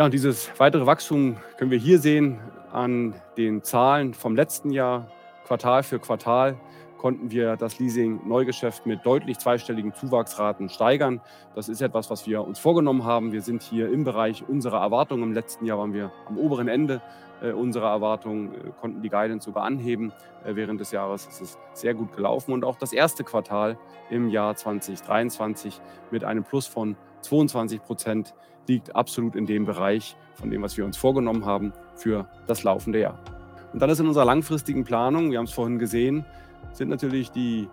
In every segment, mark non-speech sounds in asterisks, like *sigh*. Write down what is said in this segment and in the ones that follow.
Ja, und dieses weitere Wachstum können wir hier sehen an den Zahlen vom letzten Jahr. Quartal für Quartal konnten wir das Leasing-Neugeschäft mit deutlich zweistelligen Zuwachsraten steigern. Das ist etwas, was wir uns vorgenommen haben. Wir sind hier im Bereich unserer Erwartungen. Im letzten Jahr waren wir am oberen Ende äh, unserer Erwartungen, äh, konnten die Guidance sogar anheben. Äh, während des Jahres ist es sehr gut gelaufen. Und auch das erste Quartal im Jahr 2023 mit einem Plus von 22 Prozent liegt absolut in dem Bereich von dem, was wir uns vorgenommen haben für das laufende Jahr. Und dann ist in unserer langfristigen Planung, wir haben es vorhin gesehen, sind natürlich die,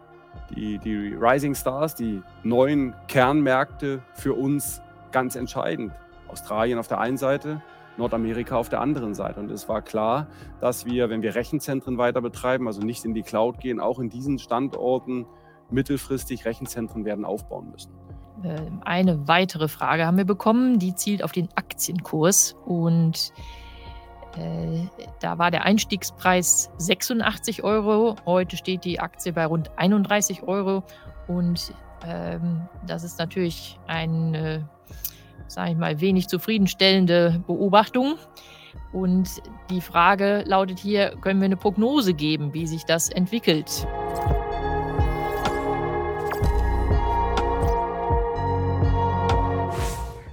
die, die Rising Stars, die neuen Kernmärkte für uns ganz entscheidend. Australien auf der einen Seite, Nordamerika auf der anderen Seite. Und es war klar, dass wir, wenn wir Rechenzentren weiter betreiben, also nicht in die Cloud gehen, auch in diesen Standorten mittelfristig Rechenzentren werden aufbauen müssen. Ähm, eine weitere Frage haben wir bekommen, die zielt auf den Aktienkurs und äh, da war der Einstiegspreis 86 Euro. Heute steht die Aktie bei rund 31 Euro. Und ähm, das ist natürlich eine, sage ich mal, wenig zufriedenstellende Beobachtung. Und die Frage lautet hier, können wir eine Prognose geben, wie sich das entwickelt?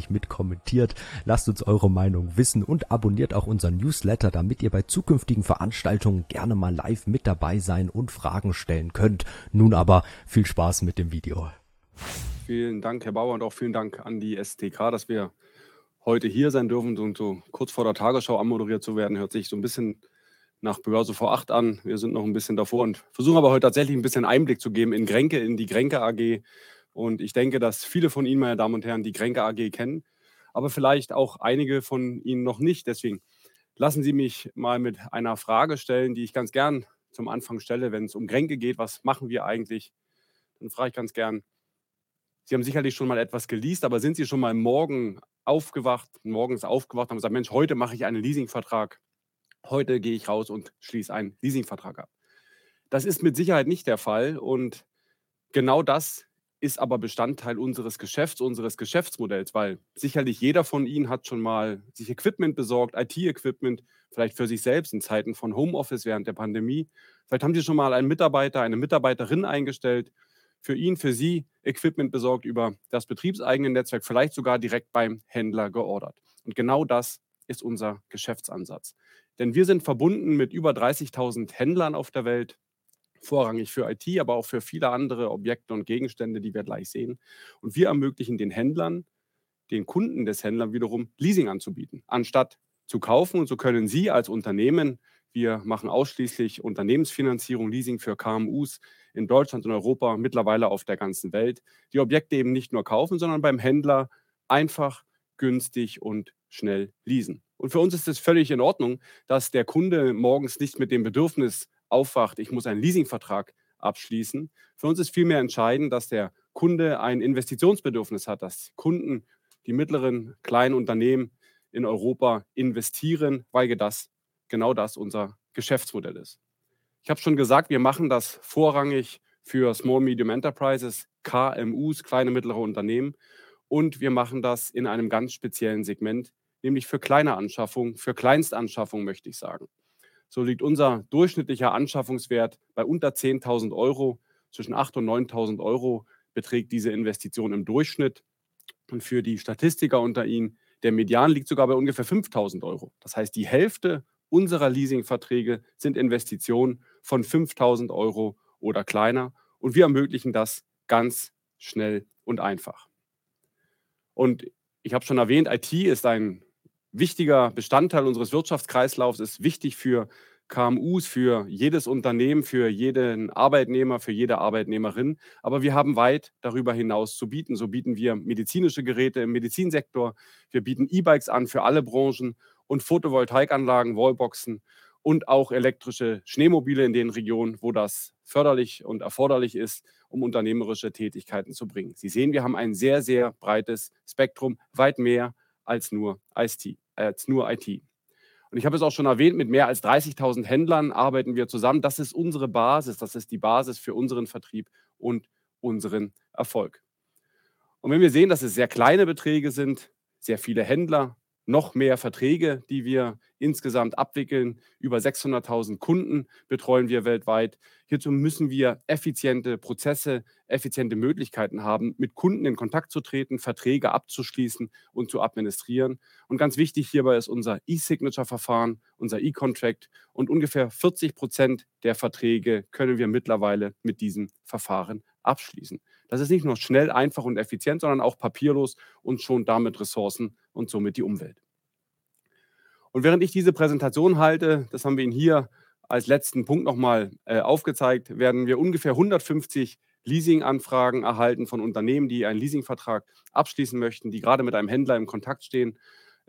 fleißig mit kommentiert. Lasst uns eure Meinung wissen und abonniert auch unseren Newsletter, damit ihr bei zukünftigen Veranstaltungen gerne mal live mit dabei sein und Fragen stellen könnt. Nun aber viel Spaß mit dem Video. Vielen Dank, Herr Bauer, und auch vielen Dank an die STK, dass wir heute hier sein dürfen und so kurz vor der Tagesschau anmoderiert zu werden, hört sich so ein bisschen nach Börse vor acht an. Wir sind noch ein bisschen davor und versuchen aber heute tatsächlich ein bisschen Einblick zu geben in Grenke, in die Grenke AG, und ich denke, dass viele von Ihnen, meine Damen und Herren, die Kränke AG kennen, aber vielleicht auch einige von Ihnen noch nicht. Deswegen lassen Sie mich mal mit einer Frage stellen, die ich ganz gern zum Anfang stelle, wenn es um Kränke geht. Was machen wir eigentlich? Dann frage ich ganz gern, Sie haben sicherlich schon mal etwas geleast, aber sind Sie schon mal morgen aufgewacht, morgens aufgewacht und haben gesagt, Mensch, heute mache ich einen Leasingvertrag. Heute gehe ich raus und schließe einen Leasingvertrag ab. Das ist mit Sicherheit nicht der Fall und genau das ist aber Bestandteil unseres Geschäfts, unseres Geschäftsmodells, weil sicherlich jeder von Ihnen hat schon mal sich Equipment besorgt, IT-Equipment, vielleicht für sich selbst in Zeiten von Homeoffice während der Pandemie. Vielleicht haben Sie schon mal einen Mitarbeiter, eine Mitarbeiterin eingestellt, für ihn, für Sie Equipment besorgt über das betriebseigene Netzwerk, vielleicht sogar direkt beim Händler geordert. Und genau das ist unser Geschäftsansatz. Denn wir sind verbunden mit über 30.000 Händlern auf der Welt, vorrangig für IT, aber auch für viele andere Objekte und Gegenstände, die wir gleich sehen. Und wir ermöglichen den Händlern, den Kunden des Händlers wiederum Leasing anzubieten, anstatt zu kaufen. Und so können Sie als Unternehmen, wir machen ausschließlich Unternehmensfinanzierung, Leasing für KMUs in Deutschland und Europa, mittlerweile auf der ganzen Welt, die Objekte eben nicht nur kaufen, sondern beim Händler einfach, günstig und schnell leasen. Und für uns ist es völlig in Ordnung, dass der Kunde morgens nicht mit dem Bedürfnis aufwacht, ich muss einen Leasingvertrag abschließen. Für uns ist vielmehr entscheidend, dass der Kunde ein Investitionsbedürfnis hat, dass Kunden, die mittleren, kleinen Unternehmen in Europa investieren, weil das genau das unser Geschäftsmodell ist. Ich habe schon gesagt, wir machen das vorrangig für Small Medium Enterprises, KMUs, kleine mittlere Unternehmen. Und wir machen das in einem ganz speziellen Segment, nämlich für kleine Anschaffungen, für Kleinstanschaffungen möchte ich sagen. So liegt unser durchschnittlicher Anschaffungswert bei unter 10.000 Euro. Zwischen 8.000 und 9.000 Euro beträgt diese Investition im Durchschnitt. Und für die Statistiker unter Ihnen, der Median liegt sogar bei ungefähr 5.000 Euro. Das heißt, die Hälfte unserer Leasingverträge sind Investitionen von 5.000 Euro oder kleiner. Und wir ermöglichen das ganz schnell und einfach. Und ich habe schon erwähnt, IT ist ein wichtiger Bestandteil unseres Wirtschaftskreislaufs, ist wichtig für KMUs, für jedes Unternehmen, für jeden Arbeitnehmer, für jede Arbeitnehmerin. Aber wir haben weit darüber hinaus zu bieten. So bieten wir medizinische Geräte im Medizinsektor, wir bieten E-Bikes an für alle Branchen und Photovoltaikanlagen, Wallboxen und auch elektrische Schneemobile in den Regionen, wo das förderlich und erforderlich ist, um unternehmerische Tätigkeiten zu bringen. Sie sehen, wir haben ein sehr, sehr breites Spektrum, weit mehr als nur IT. Als nur IT. Und ich habe es auch schon erwähnt, mit mehr als 30.000 Händlern arbeiten wir zusammen. Das ist unsere Basis, das ist die Basis für unseren Vertrieb und unseren Erfolg. Und wenn wir sehen, dass es sehr kleine Beträge sind, sehr viele Händler, noch mehr Verträge, die wir insgesamt abwickeln. Über 600.000 Kunden betreuen wir weltweit. Hierzu müssen wir effiziente Prozesse, effiziente Möglichkeiten haben, mit Kunden in Kontakt zu treten, Verträge abzuschließen und zu administrieren. Und ganz wichtig hierbei ist unser E-Signature-Verfahren, unser E-Contract. Und ungefähr 40 Prozent der Verträge können wir mittlerweile mit diesem Verfahren abschließen. Das ist nicht nur schnell, einfach und effizient, sondern auch papierlos und schon damit Ressourcen und somit die Umwelt. Und während ich diese Präsentation halte, das haben wir Ihnen hier als letzten Punkt nochmal äh, aufgezeigt, werden wir ungefähr 150 Leasing-Anfragen erhalten von Unternehmen, die einen Leasingvertrag abschließen möchten, die gerade mit einem Händler im Kontakt stehen.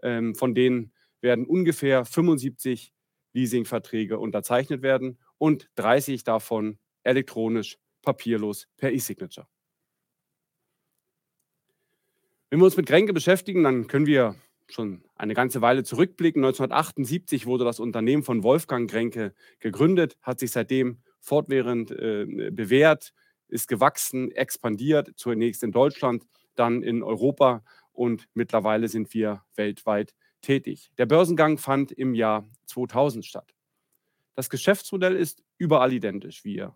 Ähm, von denen werden ungefähr 75 Leasingverträge unterzeichnet werden und 30 davon elektronisch, papierlos per E-Signature. Wenn wir uns mit Kränke beschäftigen, dann können wir schon eine ganze Weile zurückblicken. 1978 wurde das Unternehmen von Wolfgang Kränke gegründet, hat sich seitdem fortwährend äh, bewährt, ist gewachsen, expandiert, zunächst in Deutschland, dann in Europa und mittlerweile sind wir weltweit tätig. Der Börsengang fand im Jahr 2000 statt. Das Geschäftsmodell ist überall identisch. Wir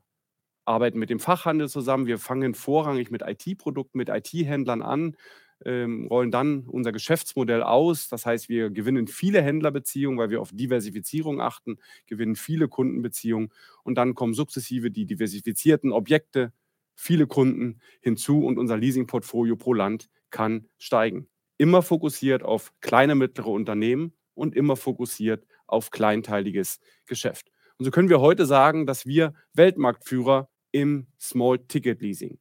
arbeiten mit dem Fachhandel zusammen, wir fangen vorrangig mit IT-Produkten, mit IT-Händlern an, ähm, rollen dann unser Geschäftsmodell aus. Das heißt, wir gewinnen viele Händlerbeziehungen, weil wir auf Diversifizierung achten, gewinnen viele Kundenbeziehungen und dann kommen sukzessive die diversifizierten Objekte, viele Kunden hinzu und unser Leasingportfolio pro Land kann steigen. Immer fokussiert auf kleine, mittlere Unternehmen und immer fokussiert auf kleinteiliges Geschäft. Und so können wir heute sagen, dass wir Weltmarktführer im Small-Ticket-Leasing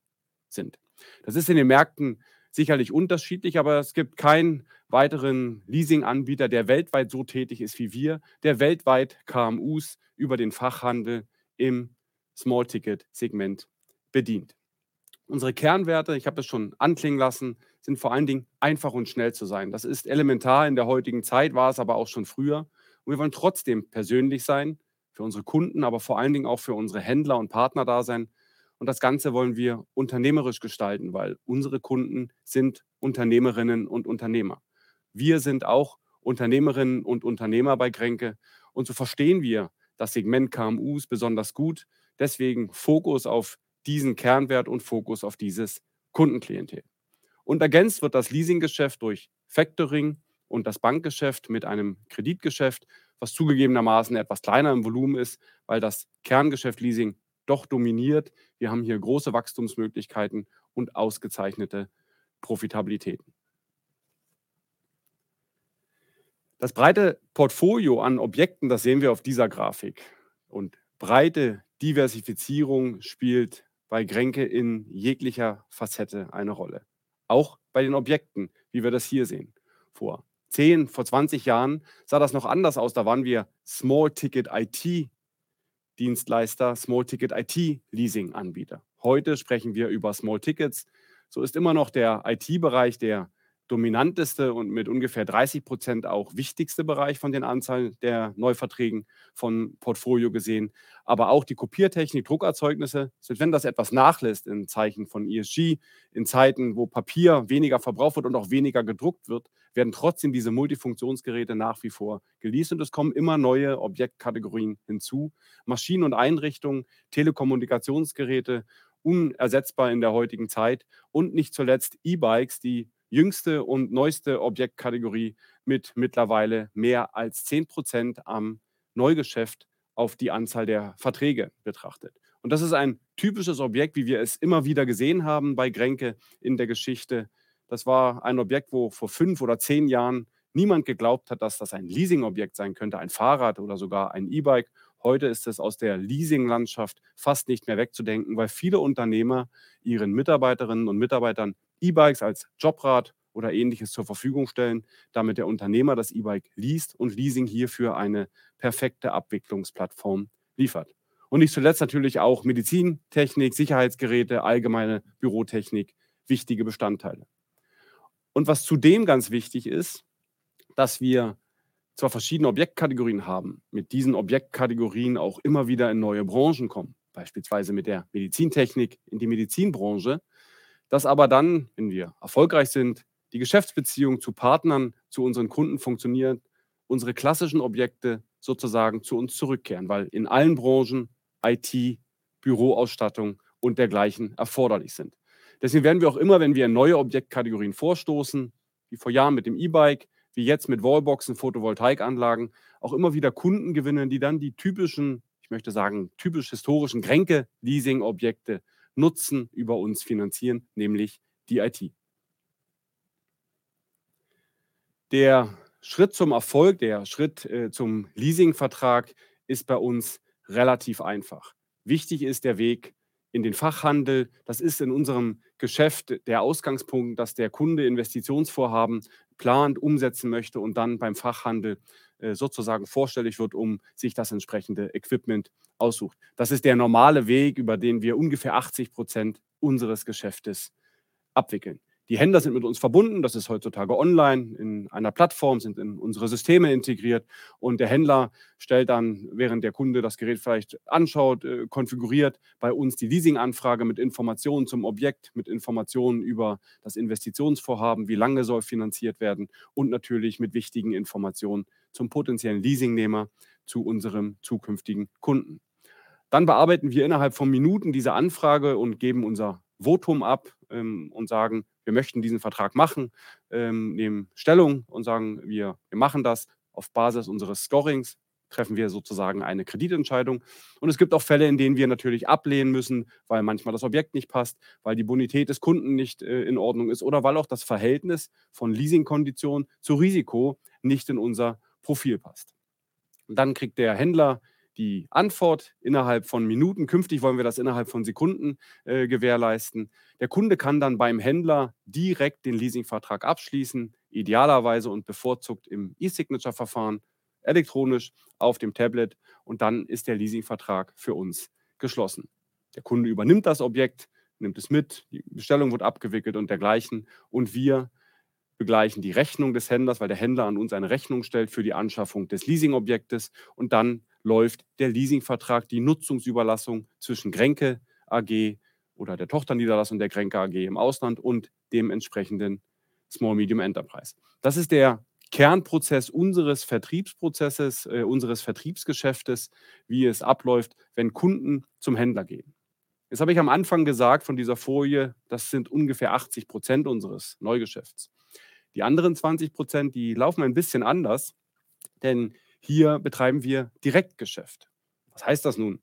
sind. Das ist in den Märkten sicherlich unterschiedlich, aber es gibt keinen weiteren Leasing-Anbieter, der weltweit so tätig ist wie wir, der weltweit KMUs über den Fachhandel im Small-Ticket-Segment bedient. Unsere Kernwerte, ich habe es schon anklingen lassen, sind vor allen Dingen einfach und schnell zu sein. Das ist elementar in der heutigen Zeit, war es aber auch schon früher. Und wir wollen trotzdem persönlich sein, für unsere Kunden, aber vor allen Dingen auch für unsere Händler und Partner da sein und das Ganze wollen wir unternehmerisch gestalten, weil unsere Kunden sind Unternehmerinnen und Unternehmer. Wir sind auch Unternehmerinnen und Unternehmer bei Kränke. Und so verstehen wir das Segment KMUs besonders gut. Deswegen Fokus auf diesen Kernwert und Fokus auf dieses Kundenklientel. Und ergänzt wird das Leasinggeschäft durch Factoring und das Bankgeschäft mit einem Kreditgeschäft, was zugegebenermaßen etwas kleiner im Volumen ist, weil das Kerngeschäft Leasing doch dominiert. Wir haben hier große Wachstumsmöglichkeiten und ausgezeichnete Profitabilitäten. Das breite Portfolio an Objekten, das sehen wir auf dieser Grafik. Und breite Diversifizierung spielt bei Grenke in jeglicher Facette eine Rolle. Auch bei den Objekten, wie wir das hier sehen. Vor 10, vor 20 Jahren sah das noch anders aus. Da waren wir Small Ticket IT Dienstleister, Small Ticket IT Leasing Anbieter. Heute sprechen wir über Small Tickets. So ist immer noch der IT-Bereich der dominanteste und mit ungefähr 30 Prozent auch wichtigste Bereich von den Anzahlen der Neuverträgen von Portfolio gesehen. Aber auch die Kopiertechnik, Druckerzeugnisse, selbst wenn das etwas nachlässt in Zeichen von ESG, in Zeiten, wo Papier weniger verbraucht wird und auch weniger gedruckt wird, werden trotzdem diese Multifunktionsgeräte nach wie vor geleast und es kommen immer neue Objektkategorien hinzu. Maschinen und Einrichtungen, Telekommunikationsgeräte, unersetzbar in der heutigen Zeit und nicht zuletzt E-Bikes, die jüngste und neueste Objektkategorie mit mittlerweile mehr als 10 Prozent am Neugeschäft auf die Anzahl der Verträge betrachtet. Und das ist ein typisches Objekt, wie wir es immer wieder gesehen haben bei Grenke in der Geschichte. Das war ein Objekt, wo vor fünf oder zehn Jahren niemand geglaubt hat, dass das ein Leasingobjekt sein könnte, ein Fahrrad oder sogar ein E-Bike. Heute ist es aus der Leasing-Landschaft fast nicht mehr wegzudenken, weil viele Unternehmer ihren Mitarbeiterinnen und Mitarbeitern E-Bikes als Jobrad oder ähnliches zur Verfügung stellen, damit der Unternehmer das E-Bike liest und Leasing hierfür eine perfekte Abwicklungsplattform liefert. Und nicht zuletzt natürlich auch Medizintechnik, Sicherheitsgeräte, allgemeine Bürotechnik, wichtige Bestandteile. Und was zudem ganz wichtig ist, dass wir zwar verschiedene Objektkategorien haben, mit diesen Objektkategorien auch immer wieder in neue Branchen kommen, beispielsweise mit der Medizintechnik in die Medizinbranche, dass aber dann, wenn wir erfolgreich sind, die Geschäftsbeziehung zu Partnern, zu unseren Kunden funktioniert, unsere klassischen Objekte sozusagen zu uns zurückkehren, weil in allen Branchen IT, Büroausstattung und dergleichen erforderlich sind. Deswegen werden wir auch immer, wenn wir neue Objektkategorien vorstoßen, wie vor Jahren mit dem E-Bike, wie jetzt mit Wallboxen, Photovoltaikanlagen, auch immer wieder Kunden gewinnen, die dann die typischen, ich möchte sagen, typisch historischen Kränke-Leasing-Objekte nutzen, über uns finanzieren, nämlich die IT. Der Schritt zum Erfolg, der Schritt äh, zum Leasingvertrag ist bei uns relativ einfach. Wichtig ist der Weg in den Fachhandel. Das ist in unserem Geschäft der Ausgangspunkt, dass der Kunde Investitionsvorhaben plant, umsetzen möchte und dann beim Fachhandel sozusagen vorstellig wird, um sich das entsprechende Equipment aussucht. Das ist der normale Weg, über den wir ungefähr 80 Prozent unseres Geschäftes abwickeln. Die Händler sind mit uns verbunden, das ist heutzutage online, in einer Plattform, sind in unsere Systeme integriert und der Händler stellt dann, während der Kunde das Gerät vielleicht anschaut, äh, konfiguriert bei uns die Leasinganfrage mit Informationen zum Objekt, mit Informationen über das Investitionsvorhaben, wie lange soll finanziert werden und natürlich mit wichtigen Informationen zum potenziellen Leasingnehmer, zu unserem zukünftigen Kunden. Dann bearbeiten wir innerhalb von Minuten diese Anfrage und geben unser Votum ab ähm, und sagen, wir möchten diesen Vertrag machen, ähm, nehmen Stellung und sagen, wir, wir machen das auf Basis unseres Scorings, treffen wir sozusagen eine Kreditentscheidung. Und es gibt auch Fälle, in denen wir natürlich ablehnen müssen, weil manchmal das Objekt nicht passt, weil die Bonität des Kunden nicht äh, in Ordnung ist oder weil auch das Verhältnis von Leasingkondition zu Risiko nicht in unser Profil passt. Und dann kriegt der Händler die Antwort innerhalb von Minuten. Künftig wollen wir das innerhalb von Sekunden äh, gewährleisten. Der Kunde kann dann beim Händler direkt den Leasingvertrag abschließen, idealerweise und bevorzugt im E-Signature-Verfahren, elektronisch auf dem Tablet und dann ist der Leasingvertrag für uns geschlossen. Der Kunde übernimmt das Objekt, nimmt es mit, die Bestellung wird abgewickelt und dergleichen und wir begleichen die Rechnung des Händlers, weil der Händler an uns eine Rechnung stellt für die Anschaffung des Leasingobjektes und dann läuft der Leasingvertrag, die Nutzungsüberlassung zwischen Grenke AG oder der Tochterniederlassung der Grenke AG im Ausland und dem entsprechenden Small Medium Enterprise. Das ist der Kernprozess unseres Vertriebsprozesses, äh, unseres Vertriebsgeschäftes, wie es abläuft, wenn Kunden zum Händler gehen. Jetzt habe ich am Anfang gesagt von dieser Folie, das sind ungefähr 80 Prozent unseres Neugeschäfts. Die anderen 20 Prozent, die laufen ein bisschen anders, denn hier betreiben wir Direktgeschäft. Was heißt das nun?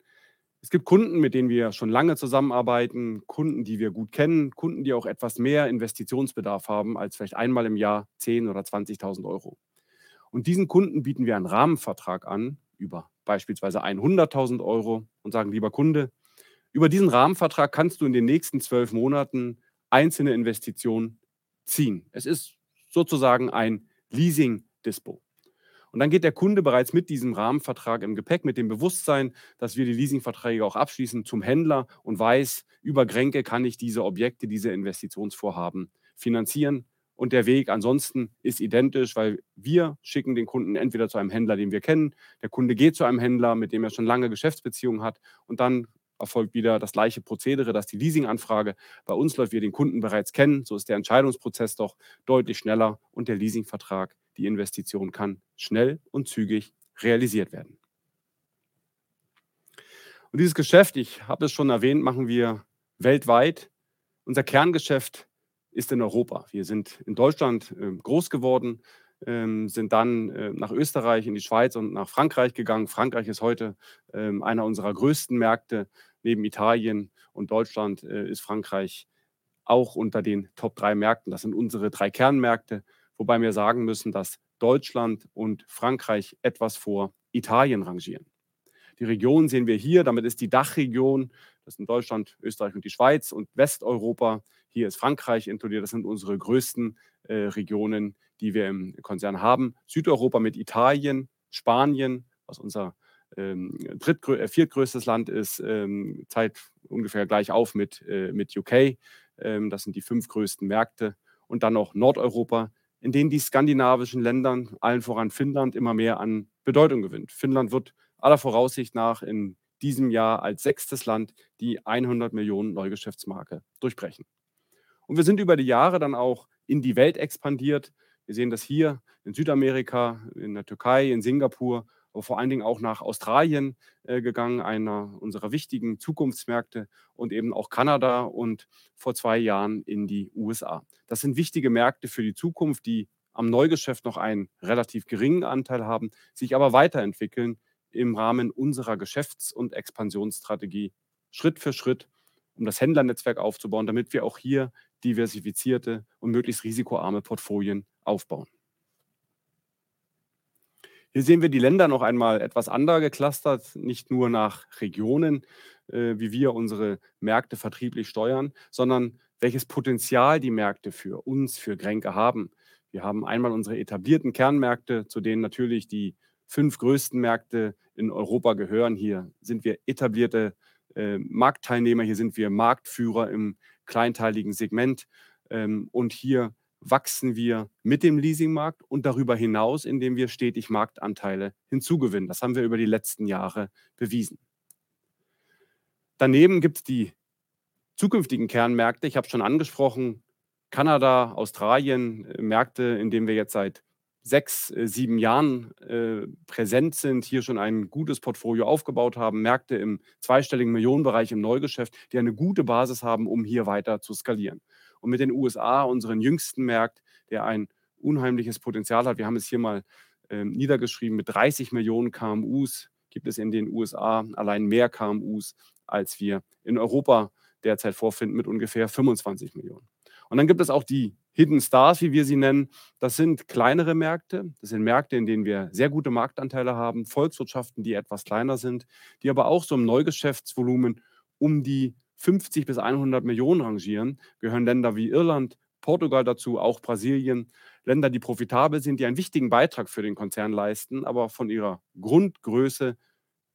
Es gibt Kunden, mit denen wir schon lange zusammenarbeiten, Kunden, die wir gut kennen, Kunden, die auch etwas mehr Investitionsbedarf haben als vielleicht einmal im Jahr 10.000 oder 20.000 Euro. Und diesen Kunden bieten wir einen Rahmenvertrag an über beispielsweise 100.000 Euro und sagen, lieber Kunde, über diesen Rahmenvertrag kannst du in den nächsten zwölf Monaten einzelne Investitionen ziehen. Es ist sozusagen ein Leasing-Dispo. Und dann geht der Kunde bereits mit diesem Rahmenvertrag im Gepäck, mit dem Bewusstsein, dass wir die Leasingverträge auch abschließen, zum Händler und weiß, über Grenke kann ich diese Objekte, diese Investitionsvorhaben finanzieren. Und der Weg ansonsten ist identisch, weil wir schicken den Kunden entweder zu einem Händler, den wir kennen, der Kunde geht zu einem Händler, mit dem er schon lange Geschäftsbeziehungen hat und dann erfolgt wieder das gleiche Prozedere, dass die Leasinganfrage bei uns läuft, wir den Kunden bereits kennen. So ist der Entscheidungsprozess doch deutlich schneller und der Leasingvertrag die Investition kann schnell und zügig realisiert werden. Und dieses Geschäft, ich habe es schon erwähnt, machen wir weltweit. Unser Kerngeschäft ist in Europa. Wir sind in Deutschland äh, groß geworden, ähm, sind dann äh, nach Österreich, in die Schweiz und nach Frankreich gegangen. Frankreich ist heute ähm, einer unserer größten Märkte. Neben Italien und Deutschland äh, ist Frankreich auch unter den Top 3 Märkten. Das sind unsere drei Kernmärkte wobei wir sagen müssen, dass Deutschland und Frankreich etwas vor Italien rangieren. Die Region sehen wir hier, damit ist die Dachregion, das sind Deutschland, Österreich und die Schweiz und Westeuropa. Hier ist Frankreich inkludiert, das sind unsere größten äh, Regionen, die wir im Konzern haben. Südeuropa mit Italien, Spanien, was unser ähm, drittgrö äh, viertgrößtes Land ist, ähm, zeigt ungefähr gleich auf mit, äh, mit UK. Ähm, das sind die fünf größten Märkte. Und dann noch Nordeuropa, in denen die skandinavischen Länder, allen voran Finnland, immer mehr an Bedeutung gewinnt. Finnland wird aller Voraussicht nach in diesem Jahr als sechstes Land die 100 Millionen Neugeschäftsmarke durchbrechen. Und wir sind über die Jahre dann auch in die Welt expandiert. Wir sehen das hier in Südamerika, in der Türkei, in Singapur vor allen Dingen auch nach Australien äh, gegangen, einer unserer wichtigen Zukunftsmärkte und eben auch Kanada und vor zwei Jahren in die USA. Das sind wichtige Märkte für die Zukunft, die am Neugeschäft noch einen relativ geringen Anteil haben, sich aber weiterentwickeln im Rahmen unserer Geschäfts- und Expansionsstrategie Schritt für Schritt, um das Händlernetzwerk aufzubauen, damit wir auch hier diversifizierte und möglichst risikoarme Portfolien aufbauen. Hier sehen wir die Länder noch einmal etwas anders geclustert, nicht nur nach Regionen, äh, wie wir unsere Märkte vertrieblich steuern, sondern welches Potenzial die Märkte für uns, für Grenke haben. Wir haben einmal unsere etablierten Kernmärkte, zu denen natürlich die fünf größten Märkte in Europa gehören. Hier sind wir etablierte äh, Marktteilnehmer, hier sind wir Marktführer im kleinteiligen Segment. Ähm, und hier wachsen wir mit dem Leasingmarkt und darüber hinaus, indem wir stetig Marktanteile hinzugewinnen. Das haben wir über die letzten Jahre bewiesen. Daneben gibt es die zukünftigen Kernmärkte. Ich habe schon angesprochen, Kanada, Australien, äh, Märkte, in denen wir jetzt seit sechs, äh, sieben Jahren äh, präsent sind, hier schon ein gutes Portfolio aufgebaut haben, Märkte im zweistelligen Millionenbereich im Neugeschäft, die eine gute Basis haben, um hier weiter zu skalieren und mit den USA, unseren jüngsten Markt, der ein unheimliches Potenzial hat. Wir haben es hier mal äh, niedergeschrieben, mit 30 Millionen KMUs gibt es in den USA allein mehr KMUs, als wir in Europa derzeit vorfinden, mit ungefähr 25 Millionen. Und dann gibt es auch die Hidden Stars, wie wir sie nennen. Das sind kleinere Märkte. Das sind Märkte, in denen wir sehr gute Marktanteile haben, Volkswirtschaften, die etwas kleiner sind, die aber auch so im Neugeschäftsvolumen um die 50 bis 100 Millionen rangieren, gehören Länder wie Irland, Portugal dazu, auch Brasilien, Länder, die profitabel sind, die einen wichtigen Beitrag für den Konzern leisten, aber von ihrer Grundgröße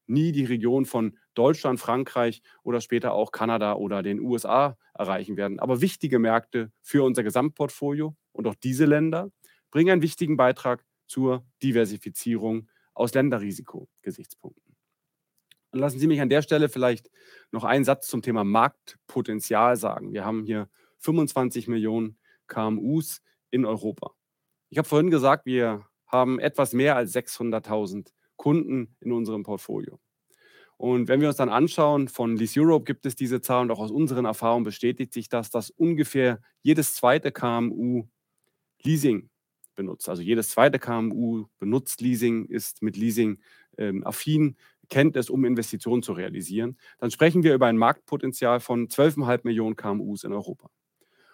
nie die Region von Deutschland, Frankreich oder später auch Kanada oder den USA erreichen werden. Aber wichtige Märkte für unser Gesamtportfolio und auch diese Länder bringen einen wichtigen Beitrag zur Diversifizierung aus Länderrisiko-Gesichtspunkten. Lassen Sie mich an der Stelle vielleicht noch einen Satz zum Thema Marktpotenzial sagen. Wir haben hier 25 Millionen KMUs in Europa. Ich habe vorhin gesagt, wir haben etwas mehr als 600.000 Kunden in unserem Portfolio. Und wenn wir uns dann anschauen, von Lease Europe gibt es diese Zahl und auch aus unseren Erfahrungen bestätigt sich das, dass ungefähr jedes zweite KMU Leasing benutzt. Also jedes zweite KMU benutzt Leasing, ist mit Leasing ähm, affin kennt es, um Investitionen zu realisieren, dann sprechen wir über ein Marktpotenzial von 12,5 Millionen KMUs in Europa.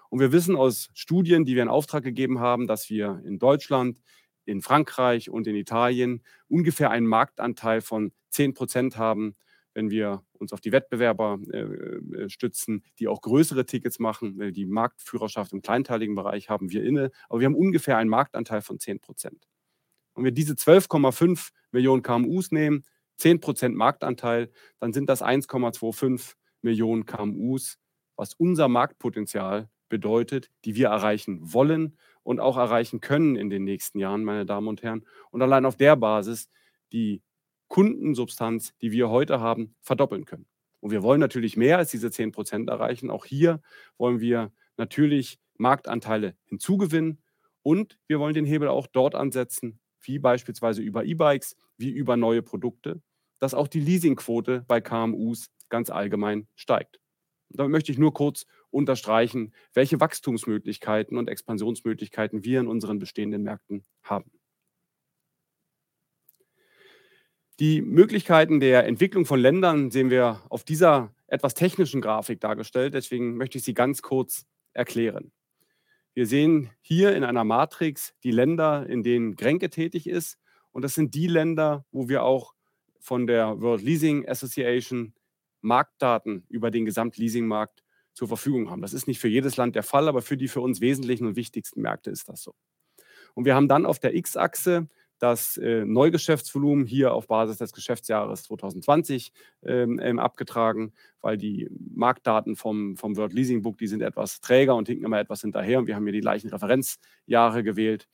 Und wir wissen aus Studien, die wir in Auftrag gegeben haben, dass wir in Deutschland, in Frankreich und in Italien ungefähr einen Marktanteil von 10 Prozent haben, wenn wir uns auf die Wettbewerber äh, äh stützen, die auch größere Tickets machen. Die Marktführerschaft im kleinteiligen Bereich haben wir inne, aber wir haben ungefähr einen Marktanteil von 10 Prozent. Und wir diese 12,5 Millionen KMUs nehmen, 10% Marktanteil, dann sind das 1,25 Millionen KMUs, was unser Marktpotenzial bedeutet, die wir erreichen wollen und auch erreichen können in den nächsten Jahren, meine Damen und Herren. Und allein auf der Basis die Kundensubstanz, die wir heute haben, verdoppeln können. Und wir wollen natürlich mehr als diese 10% erreichen. Auch hier wollen wir natürlich Marktanteile hinzugewinnen und wir wollen den Hebel auch dort ansetzen, wie beispielsweise über E-Bikes, wie über neue Produkte, dass auch die Leasingquote bei KMUs ganz allgemein steigt. Damit möchte ich nur kurz unterstreichen, welche Wachstumsmöglichkeiten und Expansionsmöglichkeiten wir in unseren bestehenden Märkten haben. Die Möglichkeiten der Entwicklung von Ländern sehen wir auf dieser etwas technischen Grafik dargestellt. Deswegen möchte ich sie ganz kurz erklären. Wir sehen hier in einer Matrix die Länder, in denen Grenke tätig ist. Und das sind die Länder, wo wir auch von der World Leasing Association Marktdaten über den Gesamtleasingmarkt zur Verfügung haben. Das ist nicht für jedes Land der Fall, aber für die für uns wesentlichen und wichtigsten Märkte ist das so. Und wir haben dann auf der X-Achse das äh, Neugeschäftsvolumen hier auf Basis des Geschäftsjahres 2020 ähm, ähm, abgetragen, weil die Marktdaten vom, vom World Leasing Book, die sind etwas träger und hinken immer etwas hinterher und wir haben hier die gleichen Referenzjahre gewählt.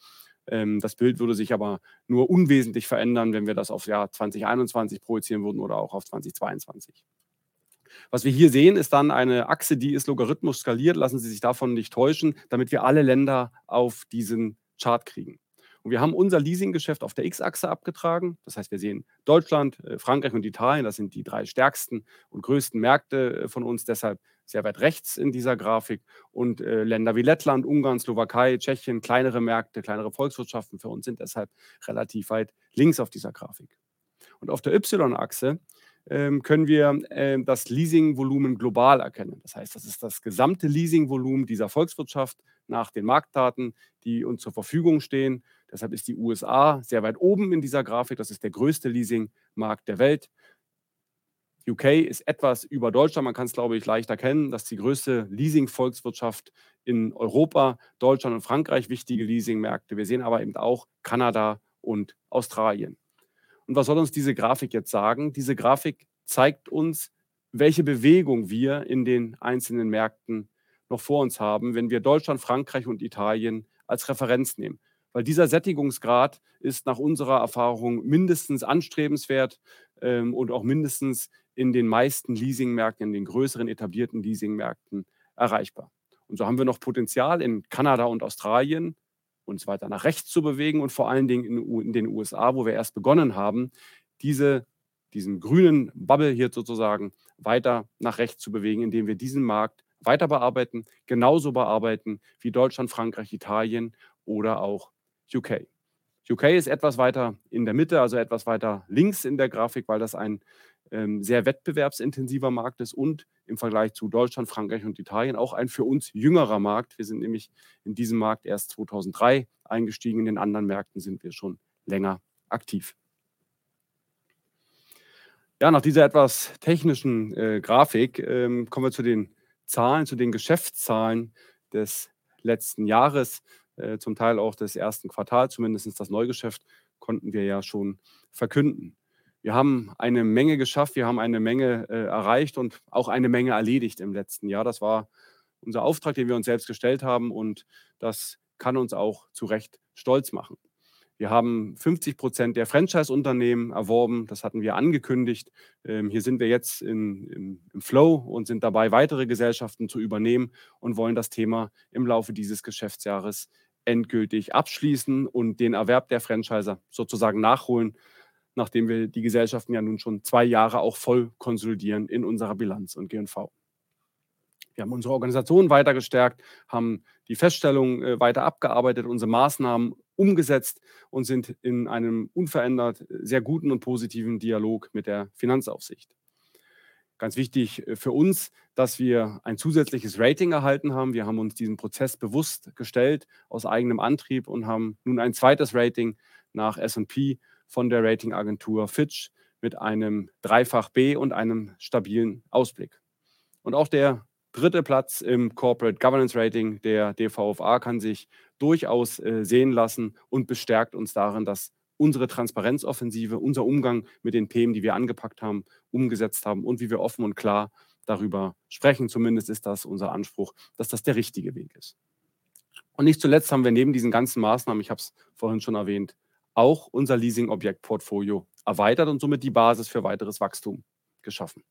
Ähm, das Bild würde sich aber nur unwesentlich verändern, wenn wir das auf Jahr 2021 projizieren würden oder auch auf 2022. Was wir hier sehen, ist dann eine Achse, die ist logarithmisch skaliert. Lassen Sie sich davon nicht täuschen, damit wir alle Länder auf diesen Chart kriegen. Und wir haben unser Leasinggeschäft auf der X-Achse abgetragen. Das heißt, wir sehen Deutschland, äh, Frankreich und Italien. Das sind die drei stärksten und größten Märkte äh, von uns. Deshalb sehr weit rechts in dieser Grafik. Und äh, Länder wie Lettland, Ungarn, Slowakei, Tschechien, kleinere Märkte, kleinere Volkswirtschaften für uns sind deshalb relativ weit links auf dieser Grafik. Und auf der Y-Achse können wir ähm, das Leasingvolumen global erkennen. Das heißt, das ist das gesamte Leasingvolumen dieser Volkswirtschaft nach den Marktdaten, die uns zur Verfügung stehen. Deshalb ist die USA sehr weit oben in dieser Grafik. Das ist der größte Leasingmarkt der Welt. UK ist etwas über Deutschland. Man kann es, glaube ich, leicht erkennen. Das ist die größte Leasing-Volkswirtschaft in Europa. Deutschland und Frankreich wichtige Leasingmärkte. Wir sehen aber eben auch Kanada und Australien. Und was soll uns diese Grafik jetzt sagen? Diese Grafik zeigt uns, welche Bewegung wir in den einzelnen Märkten noch vor uns haben, wenn wir Deutschland, Frankreich und Italien als Referenz nehmen. Weil dieser Sättigungsgrad ist nach unserer Erfahrung mindestens anstrebenswert ähm, und auch mindestens in den meisten Leasingmärkten, in den größeren etablierten Leasingmärkten erreichbar. Und so haben wir noch Potenzial in Kanada und Australien, uns weiter nach rechts zu bewegen und vor allen Dingen in, in den USA, wo wir erst begonnen haben, diese, diesen grünen Bubble hier sozusagen weiter nach rechts zu bewegen, indem wir diesen Markt weiter bearbeiten, genauso bearbeiten wie Deutschland, Frankreich, Italien oder auch UK. UK ist etwas weiter in der Mitte, also etwas weiter links in der Grafik, weil das ein sehr wettbewerbsintensiver Markt ist und im Vergleich zu Deutschland, Frankreich und Italien auch ein für uns jüngerer Markt. Wir sind nämlich in diesem Markt erst 2003 eingestiegen, in den anderen Märkten sind wir schon länger aktiv. Ja, nach dieser etwas technischen äh, Grafik ähm, kommen wir zu den Zahlen, zu den Geschäftszahlen des letzten Jahres, äh, zum Teil auch des ersten Quartals, zumindest das Neugeschäft konnten wir ja schon verkünden wir haben eine Menge geschafft, wir haben eine Menge äh, erreicht und auch eine Menge erledigt im letzten Jahr. Das war unser Auftrag, den wir uns selbst gestellt haben und das kann uns auch zu Recht stolz machen. Wir haben 50 Prozent der Franchise-Unternehmen erworben. Das hatten wir angekündigt. Ähm, hier sind wir jetzt in, im, im, Flow und sind dabei, weitere Gesellschaften zu übernehmen und wollen das Thema im Laufe dieses Geschäftsjahres endgültig abschließen und den Erwerb der Franchiser sozusagen nachholen nachdem wir die Gesellschaften ja nun schon zwei Jahre auch voll konsolidieren in unserer Bilanz und GNV. Wir haben unsere Organisation weiter gestärkt, haben die Feststellungen äh, weiter abgearbeitet, unsere Maßnahmen umgesetzt und sind in einem unverändert sehr guten und positiven Dialog mit der Finanzaufsicht. Ganz wichtig äh, für uns, dass wir ein zusätzliches Rating erhalten haben. Wir haben uns diesen Prozess bewusst gestellt aus eigenem Antrieb und haben nun ein zweites Rating nach SP von der Ratingagentur Fitch mit einem Dreifach B und einem stabilen Ausblick. Und auch der dritte Platz im Corporate Governance Rating der DVFA kann sich durchaus äh, sehen lassen und bestärkt uns darin, dass unsere Transparenzoffensive, unser Umgang mit den Themen, die wir angepackt haben, umgesetzt haben und wie wir offen und klar darüber sprechen. Zumindest ist das unser Anspruch, dass das der richtige Weg ist. Und nicht zuletzt haben wir neben diesen ganzen Maßnahmen, ich habe es vorhin schon erwähnt, auch unser Leasing-Objektportfolio erweitert und somit die Basis für weiteres Wachstum geschaffen.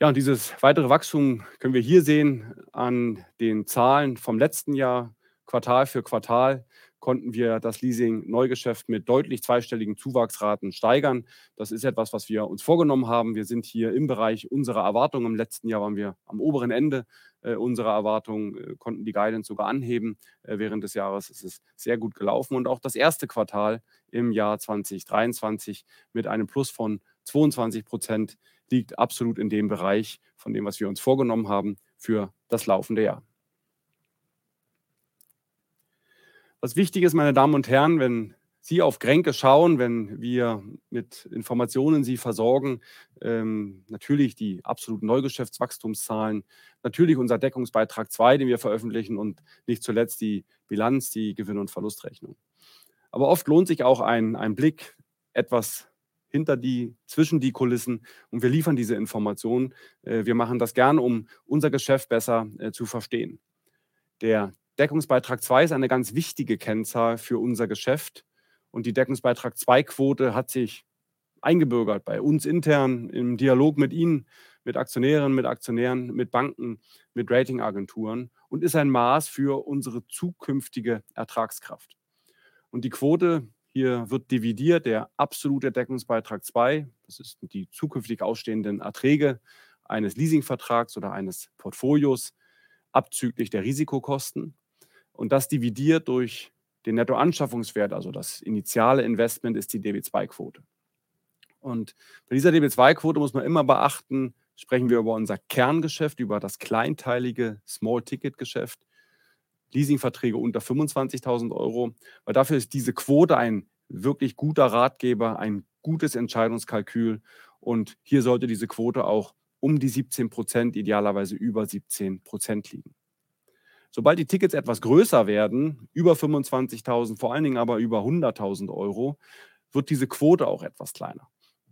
Ja, und dieses weitere Wachstum können wir hier sehen an den Zahlen vom letzten Jahr. Quartal für Quartal konnten wir das Leasing-Neugeschäft mit deutlich zweistelligen Zuwachsraten steigern. Das ist etwas, was wir uns vorgenommen haben. Wir sind hier im Bereich unserer Erwartungen. Im letzten Jahr waren wir am oberen Ende äh, unserer Erwartungen, äh, konnten die Guidance sogar anheben. Äh, während des Jahres ist es sehr gut gelaufen. Und auch das erste Quartal im Jahr 2023 mit einem Plus von 22 Prozent liegt absolut in dem Bereich von dem, was wir uns vorgenommen haben für das laufende Jahr. Was wichtig ist, meine Damen und Herren, wenn Sie auf Kränke schauen, wenn wir mit Informationen Sie versorgen. Ähm, natürlich die absoluten Neugeschäftswachstumszahlen, natürlich unser Deckungsbeitrag 2, den wir veröffentlichen und nicht zuletzt die Bilanz, die Gewinn- und Verlustrechnung. Aber oft lohnt sich auch ein, ein Blick etwas hinter die, zwischen die Kulissen und wir liefern diese Informationen. Äh, wir machen das gern, um unser Geschäft besser äh, zu verstehen. Der Deckungsbeitrag 2 ist eine ganz wichtige Kennzahl für unser Geschäft und die Deckungsbeitrag 2-Quote hat sich eingebürgert bei uns intern im Dialog mit Ihnen, mit Aktionären, mit Aktionären, mit Banken, mit Ratingagenturen und ist ein Maß für unsere zukünftige Ertragskraft. Und die Quote, hier wird dividiert der absolute Deckungsbeitrag 2, das ist die zukünftig ausstehenden Erträge eines Leasingvertrags oder eines Portfolios, abzüglich der Risikokosten. Und das dividiert durch den Nettoanschaffungswert, also das initiale Investment, ist die DB2-Quote. Und bei dieser DB2-Quote muss man immer beachten, sprechen wir über unser Kerngeschäft, über das kleinteilige Small-Ticket-Geschäft, Leasingverträge unter 25.000 Euro, weil dafür ist diese Quote ein wirklich guter Ratgeber, ein gutes Entscheidungskalkül. Und hier sollte diese Quote auch um die 17 Prozent, idealerweise über 17 Prozent liegen. Sobald die Tickets etwas größer werden, über 25.000, vor allen Dingen aber über 100.000 Euro, wird diese Quote auch etwas kleiner.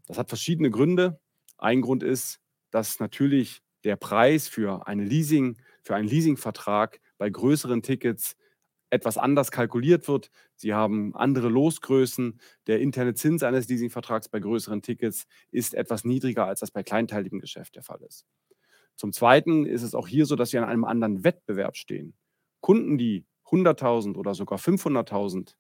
Das hat verschiedene Gründe. Ein Grund ist, dass natürlich der Preis für eine Leasing, für einen Leasingvertrag bei größeren Tickets etwas anders kalkuliert wird. Sie haben andere Losgrößen. Der interne Zins eines Leasingvertrags bei größeren Tickets ist etwas niedriger, als das bei kleinteiligem Geschäft der Fall ist. Zum Zweiten ist es auch hier so, dass wir an einem anderen Wettbewerb stehen. Kunden, die 100.000 oder sogar 500.000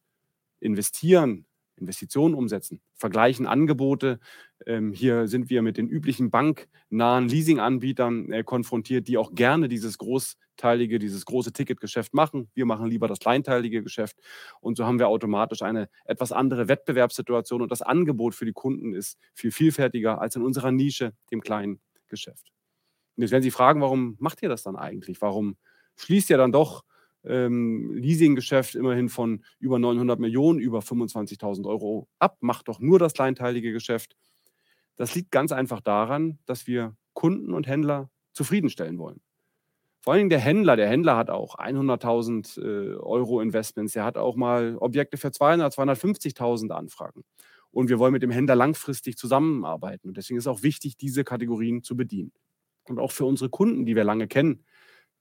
investieren, Investitionen umsetzen, vergleichen Angebote. Ähm, hier sind wir mit den üblichen banknahen Leasinganbietern äh, konfrontiert, die auch gerne dieses großteilige, dieses große Ticketgeschäft machen. Wir machen lieber das kleinteilige Geschäft. Und so haben wir automatisch eine etwas andere Wettbewerbssituation und das Angebot für die Kunden ist viel vielfältiger als in unserer Nische, dem kleinen Geschäft. Und jetzt werden Sie fragen, warum macht ihr das dann eigentlich? Warum schließt ihr dann doch ähm, Leasinggeschäft immerhin von über 900 Millionen, über 25.000 Euro ab? Macht doch nur das kleinteilige Geschäft. Das liegt ganz einfach daran, dass wir Kunden und Händler zufriedenstellen wollen. Vor allen Dingen der Händler. Der Händler hat auch 100.000 äh, Euro Investments. Der hat auch mal Objekte für 200, 250.000 Anfragen. Und wir wollen mit dem Händler langfristig zusammenarbeiten. Und deswegen ist es auch wichtig, diese Kategorien zu bedienen und auch für unsere Kunden, die wir lange kennen,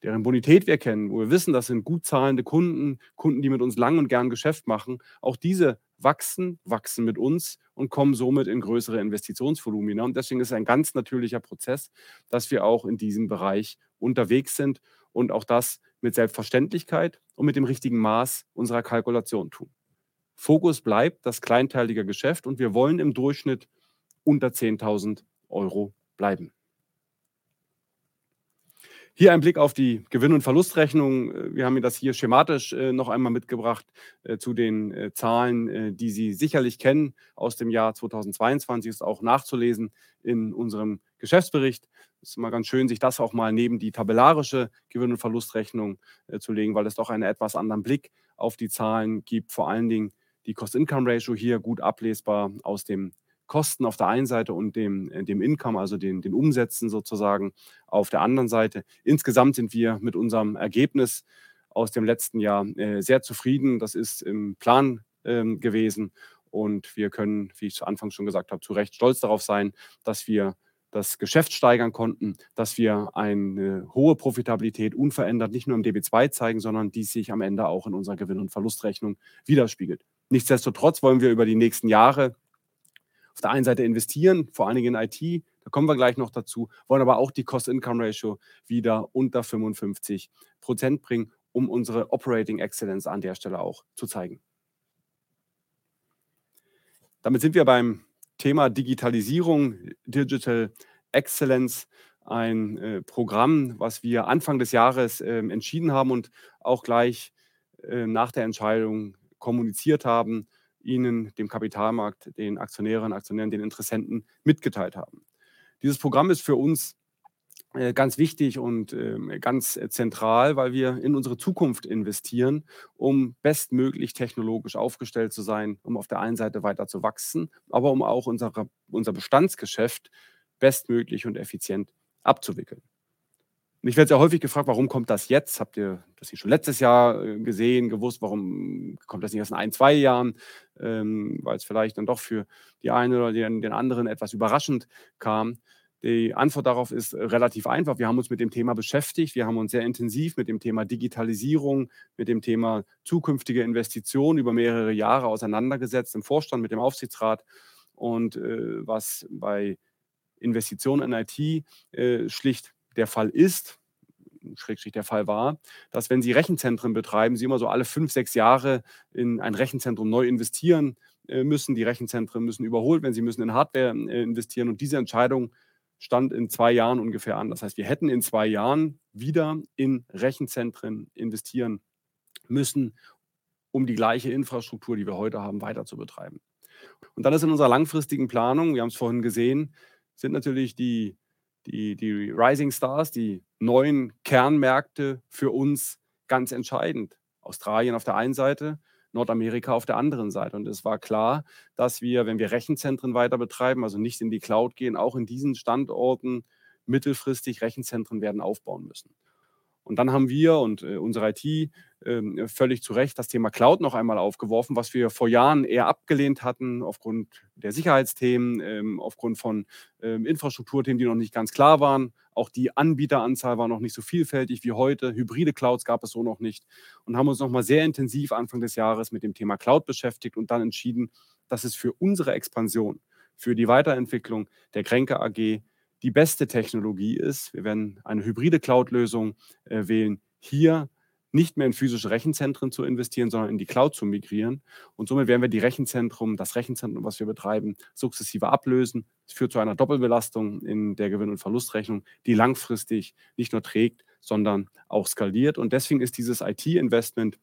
deren Bonität wir kennen, wo wir wissen, das sind gut zahlende Kunden, Kunden, die mit uns lang und gern Geschäft machen, auch diese wachsen, wachsen mit uns und kommen somit in größere Investitionsvolumina. Und deswegen ist es ein ganz natürlicher Prozess, dass wir auch in diesem Bereich unterwegs sind und auch das mit Selbstverständlichkeit und mit dem richtigen Maß unserer Kalkulation tun. Fokus bleibt das kleinteilige Geschäft und wir wollen im Durchschnitt unter 10.000 Euro bleiben. Hier ein Blick auf die Gewinn- und Verlustrechnung. Äh, wir haben Ihnen das hier schematisch äh, noch einmal mitgebracht äh, zu den Zahlen, die Sie sicherlich kennen aus dem Jahr 2022. Ist auch nachzulesen in unserem Geschäftsbericht. Es ist immer ganz schön, sich das auch mal neben die tabellarische Gewinn- und Verlustrechnung zu legen, weil es doch einen etwas anderen Blick auf die Zahlen gibt. Vor allen Dingen die Cost-Income-Ratio hier gut ablesbar aus dem Kosten auf der einen Seite und dem, äh, dem Income, also den, den Umsätzen sozusagen auf der anderen Seite. Insgesamt sind wir mit unserem Ergebnis aus dem letzten Jahr äh, sehr zufrieden. Das ist im Plan ähm, gewesen und wir können, wie ich zu Anfang schon gesagt habe, zu Recht stolz darauf sein, dass wir das Geschäft steigern konnten, dass wir eine hohe Profitabilität unverändert nicht nur im DB2 zeigen, sondern dies sich am Ende auch in unserer Gewinn- und Verlustrechnung widerspiegelt. Nichtsdestotrotz wollen wir über die nächsten Jahre auf der einen Seite investieren, vor allen Dingen in IT, da kommen wir gleich noch dazu, wollen aber auch die Cost-Income-Ratio wieder unter 55 Prozent bringen, um unsere Operating Excellence an der Stelle auch zu zeigen. Damit sind wir beim Thema Digitalisierung, Digital Excellence, ein äh, Programm, was wir Anfang des Jahres äh, entschieden haben und auch gleich äh, nach der Entscheidung kommuniziert haben Ihnen, dem Kapitalmarkt, den Aktionärinnen, Aktionären, den Interessenten mitgeteilt haben. Dieses Programm ist für uns äh, ganz wichtig und ähm, ganz zentral, weil wir in unsere Zukunft investieren, um bestmöglich technologisch aufgestellt zu sein, um auf der einen Seite weiter zu wachsen, aber um auch unsere, unser Bestandsgeschäft bestmöglich und effizient abzuwickeln. Ich werde sehr häufig gefragt, warum kommt das jetzt? Habt ihr das hier schon letztes Jahr äh, gesehen, gewusst? Warum kommt das nicht erst in ein, zwei Jahren? Ähm, weil es vielleicht dann doch für die einen oder den, den anderen etwas überraschend kam. Die Antwort darauf ist äh, relativ einfach. Wir haben uns mit dem Thema beschäftigt. Wir haben uns sehr intensiv mit dem Thema Digitalisierung, mit dem Thema zukünftige Investitionen über mehrere Jahre auseinandergesetzt im Vorstand, mit dem Aufsichtsrat. Und äh, was bei Investitionen in IT äh, schlicht der Fall ist, Schrägstrich der Fall war, dass wenn Sie Rechenzentren betreiben, Sie immer so alle fünf, sechs Jahre in ein Rechenzentrum neu investieren äh, müssen. Die Rechenzentren müssen überholt werden, Sie müssen in Hardware äh, investieren und diese Entscheidung stand in zwei Jahren ungefähr an. Das heißt, wir hätten in zwei Jahren wieder in Rechenzentren investieren müssen, um die gleiche Infrastruktur, die wir heute haben, weiter zu betreiben. Und dann ist in unserer langfristigen Planung, wir haben es vorhin gesehen, sind natürlich die, die, die Rising Stars, die neuen Kernmärkte für uns ganz entscheidend. Australien auf der einen Seite, Nordamerika auf der anderen Seite. Und es war klar, dass wir, wenn wir Rechenzentren weiter betreiben, also nicht in die Cloud gehen, auch in diesen Standorten mittelfristig Rechenzentren werden aufbauen müssen. Und dann haben wir und äh, unsere IT völlig zu Recht das Thema Cloud noch einmal aufgeworfen, was wir vor Jahren eher abgelehnt hatten aufgrund der Sicherheitsthemen, ähm, aufgrund von ähm, Infrastrukturthemen, die noch nicht ganz klar waren. Auch die Anbieteranzahl war noch nicht so vielfältig wie heute. Hybride Clouds gab es so noch nicht und haben uns noch mal sehr intensiv Anfang des Jahres mit dem Thema Cloud beschäftigt und dann entschieden, dass es für unsere Expansion, für die Weiterentwicklung der Kränke AG die beste Technologie ist. Wir werden eine hybride Cloud-Lösung äh, wählen, hier nicht mehr in physische Rechenzentren zu investieren, sondern in die Cloud zu migrieren. Und somit werden wir die Rechenzentrum, das Rechenzentrum, was wir betreiben, sukzessive ablösen. Das führt zu einer Doppelbelastung in der Gewinn- und Verlustrechnung, die langfristig nicht nur trägt, sondern auch skaliert. Und deswegen ist dieses IT-Investment,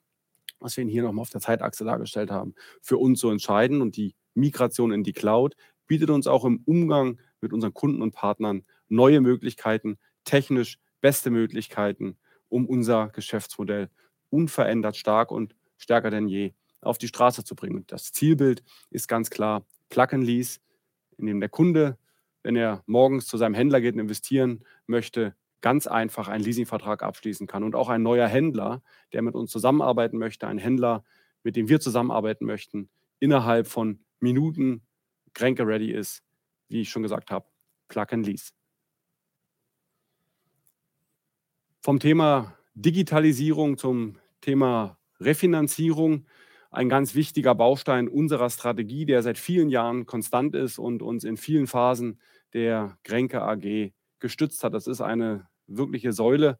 was wir Ihnen hier nochmal auf der Zeitachse dargestellt haben, für uns so entscheidend. Und die Migration in die Cloud bietet uns auch im Umgang mit unseren Kunden und Partnern neue Möglichkeiten, technisch beste Möglichkeiten, um unser Geschäftsmodell unverändert stark und stärker denn je auf die Straße zu bringen. Das Zielbild ist ganz klar Plug and Lease, in dem der Kunde, wenn er morgens zu seinem Händler geht und investieren möchte, ganz einfach einen Leasingvertrag abschließen kann. Und auch ein neuer Händler, der mit uns zusammenarbeiten möchte, ein Händler, mit dem wir zusammenarbeiten möchten, innerhalb von Minuten Kränke ready ist, wie ich schon gesagt habe, Plug and Lease. Vom Thema Digitalisierung zum Thema Refinanzierung. Ein ganz wichtiger Baustein unserer Strategie, der seit vielen Jahren konstant ist und uns in vielen Phasen der Grenke AG gestützt hat. Das ist eine wirkliche Säule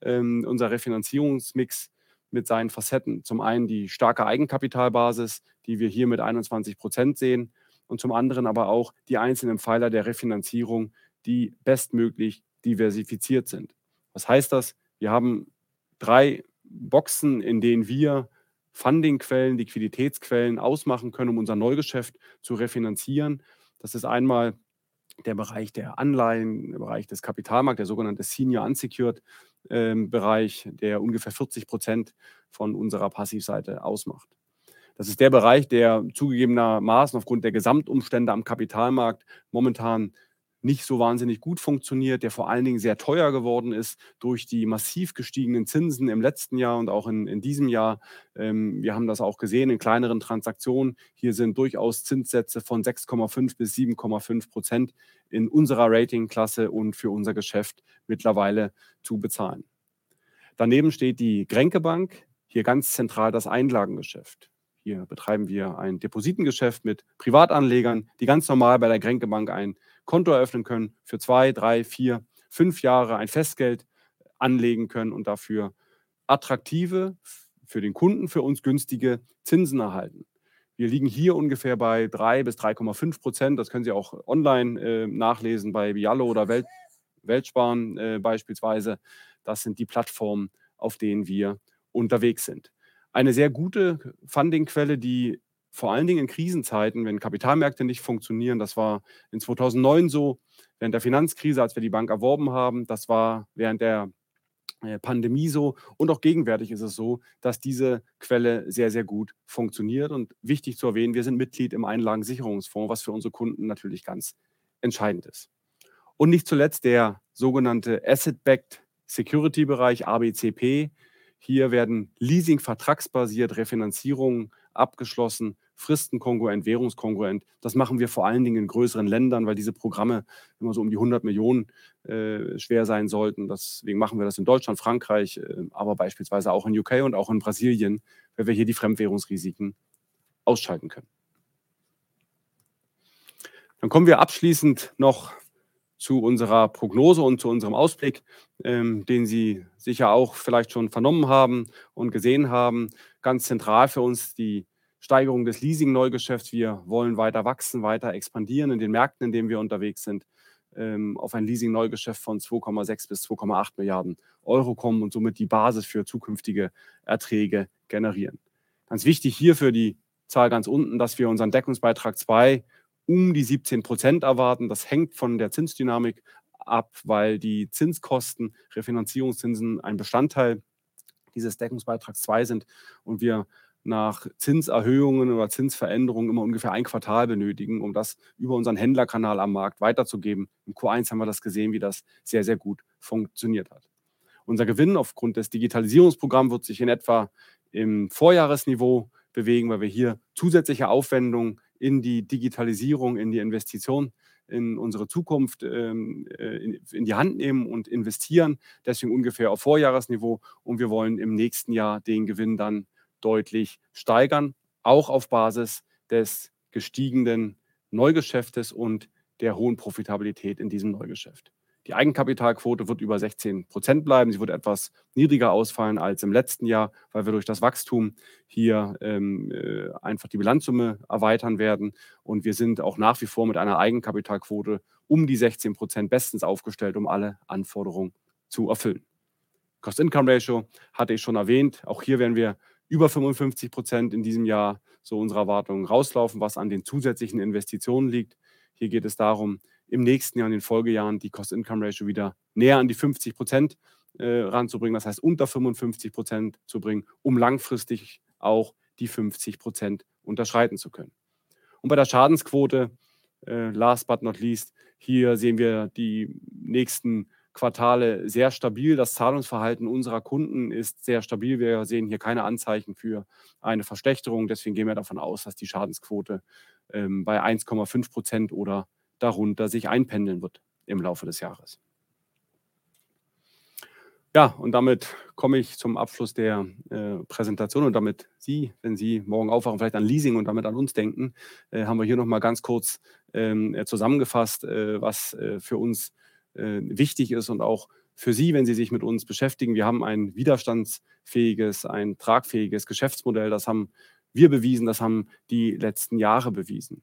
ähm, unser Refinanzierungsmix mit seinen Facetten. Zum einen die starke Eigenkapitalbasis, die wir hier mit 21 Prozent sehen und zum anderen aber auch die einzelnen Pfeiler der Refinanzierung, die bestmöglich diversifiziert sind. Was heißt das? Wir haben drei Boxen, in denen wir Fundingquellen, Liquiditätsquellen ausmachen können, um unser Neugeschäft zu refinanzieren. Das ist einmal der Bereich der Anleihen, der Bereich des Kapitalmarkts, der sogenannte Senior Unsecured äh, Bereich, der ungefähr 40 Prozent von unserer Passivseite ausmacht. Das ist der Bereich, der zugegebenermaßen aufgrund der Gesamtumstände am Kapitalmarkt momentan nicht so wahnsinnig gut funktioniert, der vor allen Dingen sehr teuer geworden ist durch die massiv gestiegenen Zinsen im letzten Jahr und auch in, in diesem Jahr. Ähm, wir haben das auch gesehen in kleineren Transaktionen. Hier sind durchaus Zinssätze von 6,5 bis 7,5 Prozent in unserer Ratingklasse und für unser Geschäft mittlerweile zu bezahlen. Daneben steht die Grenke Bank, hier ganz zentral das Einlagengeschäft. Hier betreiben wir ein Depositengeschäft mit Privatanlegern, die ganz normal bei der Grenke Bank ein Konto eröffnen können, für zwei, drei, vier, fünf Jahre ein Festgeld anlegen können und dafür attraktive, für den Kunden, für uns günstige Zinsen erhalten. Wir liegen hier ungefähr bei 3 bis 3,5 Prozent. Das können Sie auch online äh, nachlesen bei Viallo oder Welt, Weltsparen äh, beispielsweise. Das sind die Plattformen, auf denen wir unterwegs sind eine sehr gute Fundingquelle, die vor allen Dingen in Krisenzeiten, wenn Kapitalmärkte nicht funktionieren, das war in 2009 so, während der Finanzkrise, als wir die Bank erworben haben. Das war während der äh, Pandemie so und auch gegenwärtig ist es so, dass diese Quelle sehr, sehr gut funktioniert. Und wichtig zu erwähnen, wir sind Mitglied im Einlagensicherungsfonds, was für unsere Kunden natürlich ganz entscheidend ist. Und nicht zuletzt der sogenannte Asset-Backed Security-Bereich, ABCP. Hier werden Leasing-vertragsbasiert Refinanzierungen abgeschlossen, fristenkongruent, währungskongruent. Das machen wir vor allen Dingen in größeren Ländern, weil diese Programme immer so um die 100 Millionen äh, schwer sein sollten. Deswegen machen wir das in Deutschland, Frankreich, äh, aber beispielsweise auch in UK und auch in Brasilien, weil wir hier die Fremdwährungsrisiken ausschalten können. Dann kommen wir abschließend noch zu unserer Prognose und zu unserem Ausblick, ähm, den Sie sicher auch vielleicht schon vernommen haben und gesehen haben. Ganz zentral für uns die Steigerung des Leasing-Neugeschäfts. Wir wollen weiter wachsen, weiter expandieren in den Märkten, in denen wir unterwegs sind, ähm, auf ein Leasing-Neugeschäft von 2,6 bis 2,8 Milliarden Euro kommen und somit die Basis für zukünftige Erträge generieren. Ganz wichtig hier für die Zahl ganz unten, dass wir unseren Deckungsbeitrag 2 um die 17 Prozent erwarten. Das hängt von der Zinsdynamik ab, weil die Zinskosten, Refinanzierungszinsen ein Bestandteil dieses Deckungsbeitrags 2 sind und wir nach Zinserhöhungen oder Zinsveränderungen immer ungefähr ein Quartal benötigen, um das über unseren Händlerkanal am Markt weiterzugeben. Im Q1 haben wir das gesehen, wie das sehr, sehr gut funktioniert hat. Unser Gewinn aufgrund des Digitalisierungsprogramms wird sich in etwa im Vorjahresniveau bewegen, weil wir hier zusätzliche Aufwendungen in die Digitalisierung, in die Investition, in unsere Zukunft ähm, äh, in, in, die Hand nehmen und investieren. Deswegen ungefähr auf Vorjahresniveau. Und wir wollen im nächsten Jahr den Gewinn dann deutlich steigern, auch auf Basis des gestiegenen Neugeschäftes und der hohen Profitabilität in diesem Neugeschäft. Die Eigenkapitalquote wird über 16 Prozent bleiben. Sie wird etwas niedriger ausfallen als im letzten Jahr, weil wir durch das Wachstum hier ähm, äh, einfach die Bilanzsumme erweitern werden. Und wir sind auch nach wie vor mit einer Eigenkapitalquote um die 16 Prozent bestens aufgestellt, um alle Anforderungen zu erfüllen. Cost-Income-Ratio hatte ich schon erwähnt. Auch hier werden wir über 55 Prozent in diesem Jahr so unserer Erwartungen rauslaufen, was an den zusätzlichen Investitionen liegt. Hier geht es darum, im nächsten Jahr, in den Folgejahren, die Cost-Income-Ratio wieder näher an die 50 Prozent äh, ranzubringen, das heißt unter 55 Prozent zu bringen, um langfristig auch die 50 Prozent unterschreiten zu können. Und bei der Schadensquote, äh, last but not least, hier sehen wir die nächsten Quartale sehr stabil. Das Zahlungsverhalten unserer Kunden ist sehr stabil. Wir sehen hier keine Anzeichen für eine Verschlechterung. Deswegen gehen wir davon aus, dass die Schadensquote ähm, bei 1,5 Prozent oder darunter sich einpendeln wird im Laufe des Jahres. Ja, und damit komme ich zum Abschluss der äh, Präsentation und damit Sie, wenn Sie morgen aufwachen, vielleicht an Leasing und damit an uns denken, äh, haben wir hier nochmal ganz kurz ähm, äh, zusammengefasst, was äh, für uns äh, wichtig ist und auch für Sie, wenn Sie sich mit uns beschäftigen. Wir haben ein widerstandsfähiges, ein tragfähiges Geschäftsmodell. Das haben wir bewiesen, das haben die letzten Jahre bewiesen.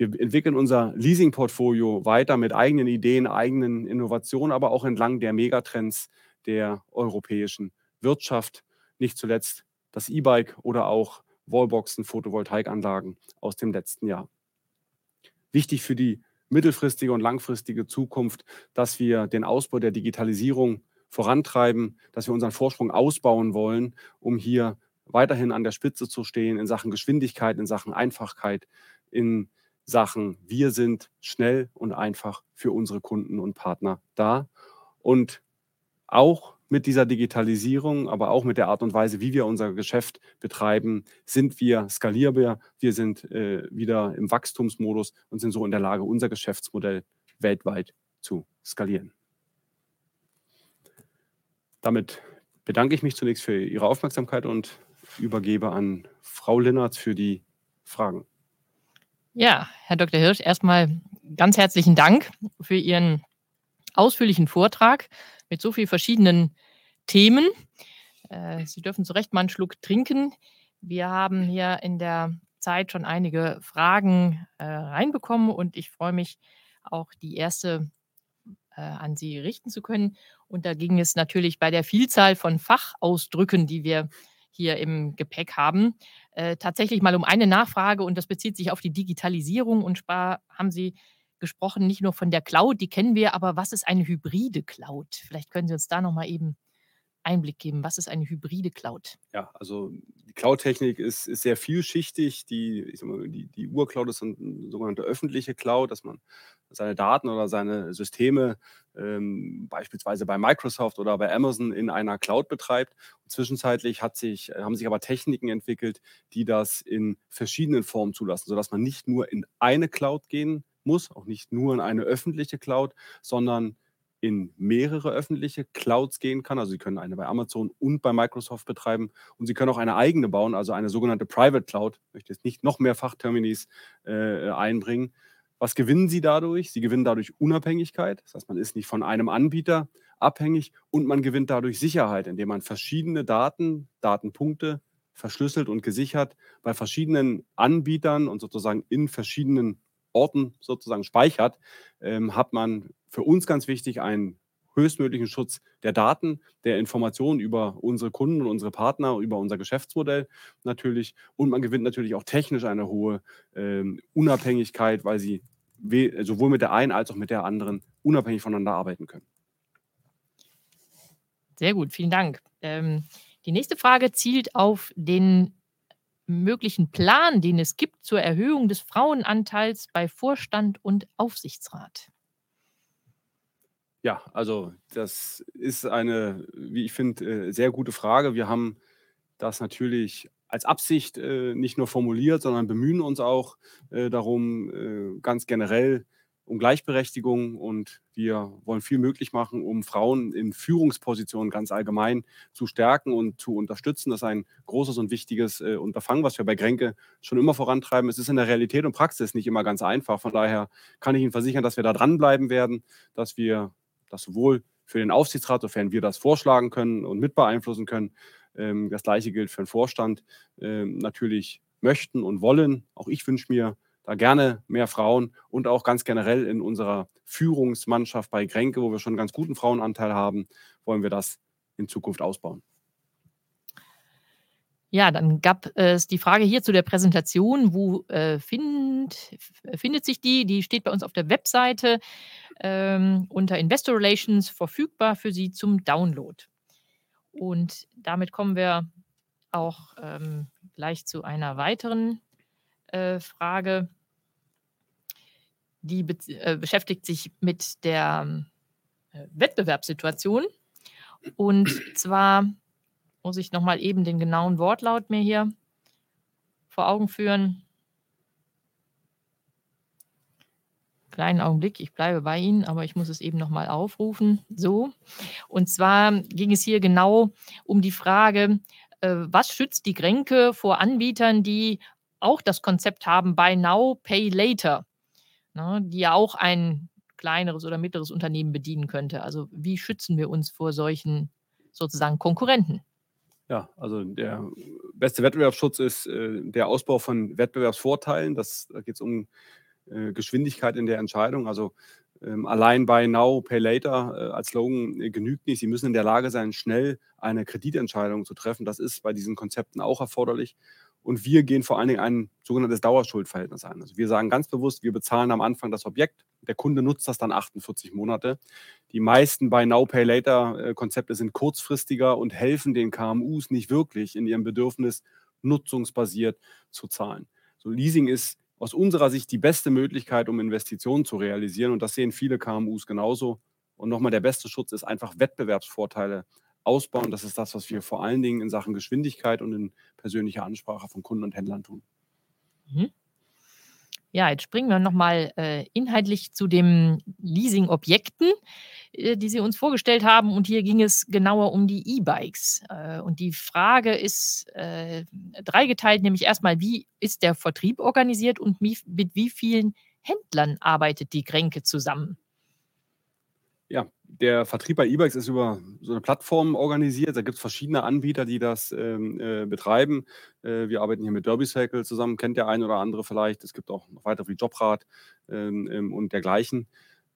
Wir entwickeln unser Leasing-Portfolio weiter mit eigenen Ideen, eigenen Innovationen, aber auch entlang der Megatrends der europäischen Wirtschaft. Nicht zuletzt das E-Bike oder auch Wallboxen, Photovoltaikanlagen aus dem letzten Jahr. Wichtig für die mittelfristige und langfristige Zukunft, dass wir den Ausbau der Digitalisierung vorantreiben, dass wir unseren Vorsprung ausbauen wollen, um hier weiterhin an der Spitze zu stehen in Sachen Geschwindigkeit, in Sachen Einfachkeit, in Sachen, wir sind schnell und einfach für unsere Kunden und Partner da. Und auch mit dieser Digitalisierung, aber auch mit der Art und Weise, wie wir unser Geschäft betreiben, sind wir skalierbar. Wir sind äh, wieder im Wachstumsmodus und sind so in der Lage, unser Geschäftsmodell weltweit zu skalieren. Damit bedanke ich mich zunächst für Ihre Aufmerksamkeit und übergebe an Frau Linnertz für die Fragen. Ja, Herr Dr. Hirsch, erstmal ganz herzlichen Dank für Ihren ausführlichen Vortrag mit so vielen verschiedenen Themen. Äh, Sie dürfen zu Recht mal einen Schluck trinken. Wir haben hier in der Zeit schon einige Fragen äh, reinbekommen und ich freue mich auch die erste äh, an Sie richten zu können. Und da ging es natürlich bei der Vielzahl von Fachausdrücken, die wir hier im Gepäck haben, äh, tatsächlich mal um eine Nachfrage und das bezieht sich auf die Digitalisierung und zwar haben Sie gesprochen, nicht nur von der Cloud, die kennen wir, aber was ist eine hybride Cloud? Vielleicht können Sie uns da nochmal eben Einblick geben. Was ist eine hybride Cloud? Ja, also die Cloud-Technik ist, ist sehr vielschichtig. Die, mal, die, die Urcloud ist eine sogenannte öffentliche Cloud, dass man seine Daten oder seine Systeme ähm, beispielsweise bei Microsoft oder bei Amazon in einer Cloud betreibt. Und zwischenzeitlich hat sich, haben sich aber Techniken entwickelt, die das in verschiedenen Formen zulassen, sodass man nicht nur in eine Cloud gehen muss, auch nicht nur in eine öffentliche Cloud, sondern in mehrere öffentliche Clouds gehen kann. Also Sie können eine bei Amazon und bei Microsoft betreiben und Sie können auch eine eigene bauen, also eine sogenannte Private Cloud. Ich möchte jetzt nicht noch mehr Fachterminis äh, einbringen. Was gewinnen Sie dadurch? Sie gewinnen dadurch Unabhängigkeit. Das heißt, man ist nicht von einem Anbieter abhängig und man gewinnt dadurch Sicherheit, indem man verschiedene Daten, Datenpunkte verschlüsselt und gesichert bei verschiedenen Anbietern und sozusagen in verschiedenen Orten sozusagen speichert, ähm, hat man für uns ganz wichtig einen höchstmöglichen Schutz der Daten, der Informationen über unsere Kunden und unsere Partner, über unser Geschäftsmodell natürlich. Und man gewinnt natürlich auch technisch eine hohe ähm, Unabhängigkeit, weil sie sowohl mit der einen als auch mit der anderen unabhängig voneinander arbeiten können. Sehr gut, vielen Dank. Ähm, die nächste Frage zielt auf den möglichen Plan, den es gibt zur Erhöhung des Frauenanteils bei Vorstand und Aufsichtsrat. Ja, also das ist eine, wie ich finde, äh, sehr gute Frage. Wir haben das natürlich als Absicht äh, nicht nur formuliert, sondern bemühen uns auch äh, darum, ganz generell um Gleichberechtigung und wir wollen viel möglich machen, um Frauen in Führungspositionen ganz allgemein zu stärken und zu unterstützen. Das ist ein großes und wichtiges Unterfangen, was wir bei Grenke schon immer vorantreiben. Es ist in der Realität und Praxis nicht immer ganz einfach. Von daher kann ich Ihnen versichern, dass wir da dranbleiben werden, dass wir das sowohl für den Aufsichtsrat, sofern wir das vorschlagen können und mit beeinflussen können, ähm, das gleiche gilt für den Vorstand, ähm, natürlich möchten und wollen. Auch ich wünsche mir da gerne mehr Frauen und auch ganz generell in unserer Führungsmannschaft bei Kränke, wo wir schon einen ganz guten Frauenanteil haben, wollen wir das in Zukunft ausbauen. Ja, dann gab es die Frage hier zu der Präsentation. Wo äh, find, findet sich die? Die steht bei uns auf der Webseite ähm, unter Investor Relations verfügbar für Sie zum Download. Und damit kommen wir auch ähm, gleich zu einer weiteren äh, Frage. Die be äh, beschäftigt sich mit der äh, Wettbewerbssituation. Und zwar muss ich nochmal eben den genauen Wortlaut mir hier vor Augen führen. Kleinen Augenblick, ich bleibe bei Ihnen, aber ich muss es eben nochmal aufrufen. So. Und zwar ging es hier genau um die Frage, äh, was schützt die Grenke vor Anbietern, die auch das Konzept haben, Buy Now, Pay Later, ne, die ja auch ein kleineres oder mittleres Unternehmen bedienen könnte. Also wie schützen wir uns vor solchen sozusagen Konkurrenten? Ja, also der beste Wettbewerbsschutz ist äh, der Ausbau von Wettbewerbsvorteilen. Das, da geht es um äh, Geschwindigkeit in der Entscheidung. Also ähm, allein bei Now, Pay Later äh, als Slogan äh, genügt nicht. Sie müssen in der Lage sein, schnell eine Kreditentscheidung zu treffen. Das ist bei diesen Konzepten auch erforderlich. Und wir gehen vor allen Dingen ein sogenanntes Dauerschuldverhältnis ein. Also wir sagen ganz bewusst, wir bezahlen am Anfang das Objekt, der Kunde nutzt das dann 48 Monate. Die meisten bei Now Pay Later äh, Konzepte sind kurzfristiger und helfen den KMUs nicht wirklich in ihrem Bedürfnis nutzungsbasiert zu zahlen. So Leasing ist aus unserer Sicht die beste Möglichkeit, um Investitionen zu realisieren und das sehen viele KMUs genauso. Und nochmal der beste Schutz ist einfach Wettbewerbsvorteile ausbauen. Das ist das, was wir vor allen Dingen in Sachen Geschwindigkeit und in persönlicher Ansprache von Kunden und Händlern tun. Mhm. Ja, jetzt springen wir nochmal äh, inhaltlich zu den Leasing-Objekten, äh, die Sie uns vorgestellt haben. Und hier ging es genauer um die E-Bikes. Äh, und die Frage ist äh, dreigeteilt, nämlich erstmal, wie ist der Vertrieb organisiert und wie, mit wie vielen Händlern arbeitet die Kränke zusammen? Der Vertrieb bei E-Bikes ist über so eine Plattform organisiert. Da gibt es verschiedene Anbieter, die das ähm, äh, betreiben. Äh, wir arbeiten hier mit Derby Cycle zusammen, kennt der ein oder andere vielleicht. Es gibt auch noch weitere wie Jobrad ähm, ähm, und dergleichen.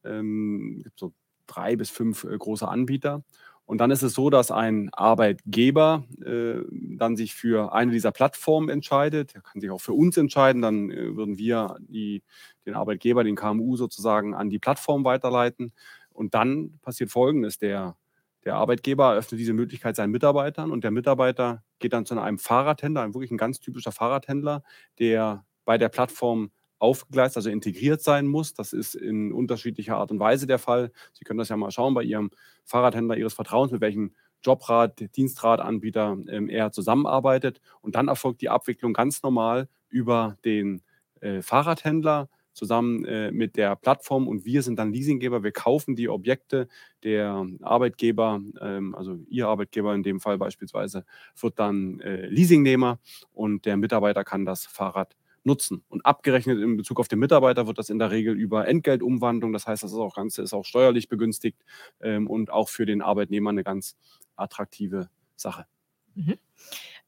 Ähm, es gibt so drei bis fünf äh, große Anbieter. Und dann ist es so, dass ein Arbeitgeber äh, dann sich für eine dieser Plattformen entscheidet. Er kann sich auch für uns entscheiden. Dann äh, würden wir die, den Arbeitgeber, den KMU sozusagen an die Plattform weiterleiten. Und dann passiert Folgendes. Der, der Arbeitgeber eröffnet diese Möglichkeit seinen Mitarbeitern und der Mitarbeiter geht dann zu einem Fahrradhändler, ein wirklich ein ganz typischer Fahrradhändler, der bei der Plattform aufgegleist, also integriert sein muss. Das ist in unterschiedlicher Art und Weise der Fall. Sie können das ja mal schauen bei Ihrem Fahrradhändler Ihres Vertrauens, mit welchem Jobrad, Dienstradanbieter ähm, er zusammenarbeitet. Und dann erfolgt die Abwicklung ganz normal über den äh, Fahrradhändler zusammen äh, mit der Plattform und wir sind dann Leasinggeber. Wir kaufen die Objekte. Der Arbeitgeber, ähm, also Ihr Arbeitgeber in dem Fall beispielsweise, wird dann äh, Leasingnehmer und der Mitarbeiter kann das Fahrrad nutzen. Und abgerechnet in Bezug auf den Mitarbeiter wird das in der Regel über Entgeltumwandlung. Das heißt, das ist auch Ganze ist auch steuerlich begünstigt ähm, und auch für den Arbeitnehmer eine ganz attraktive Sache. Mhm.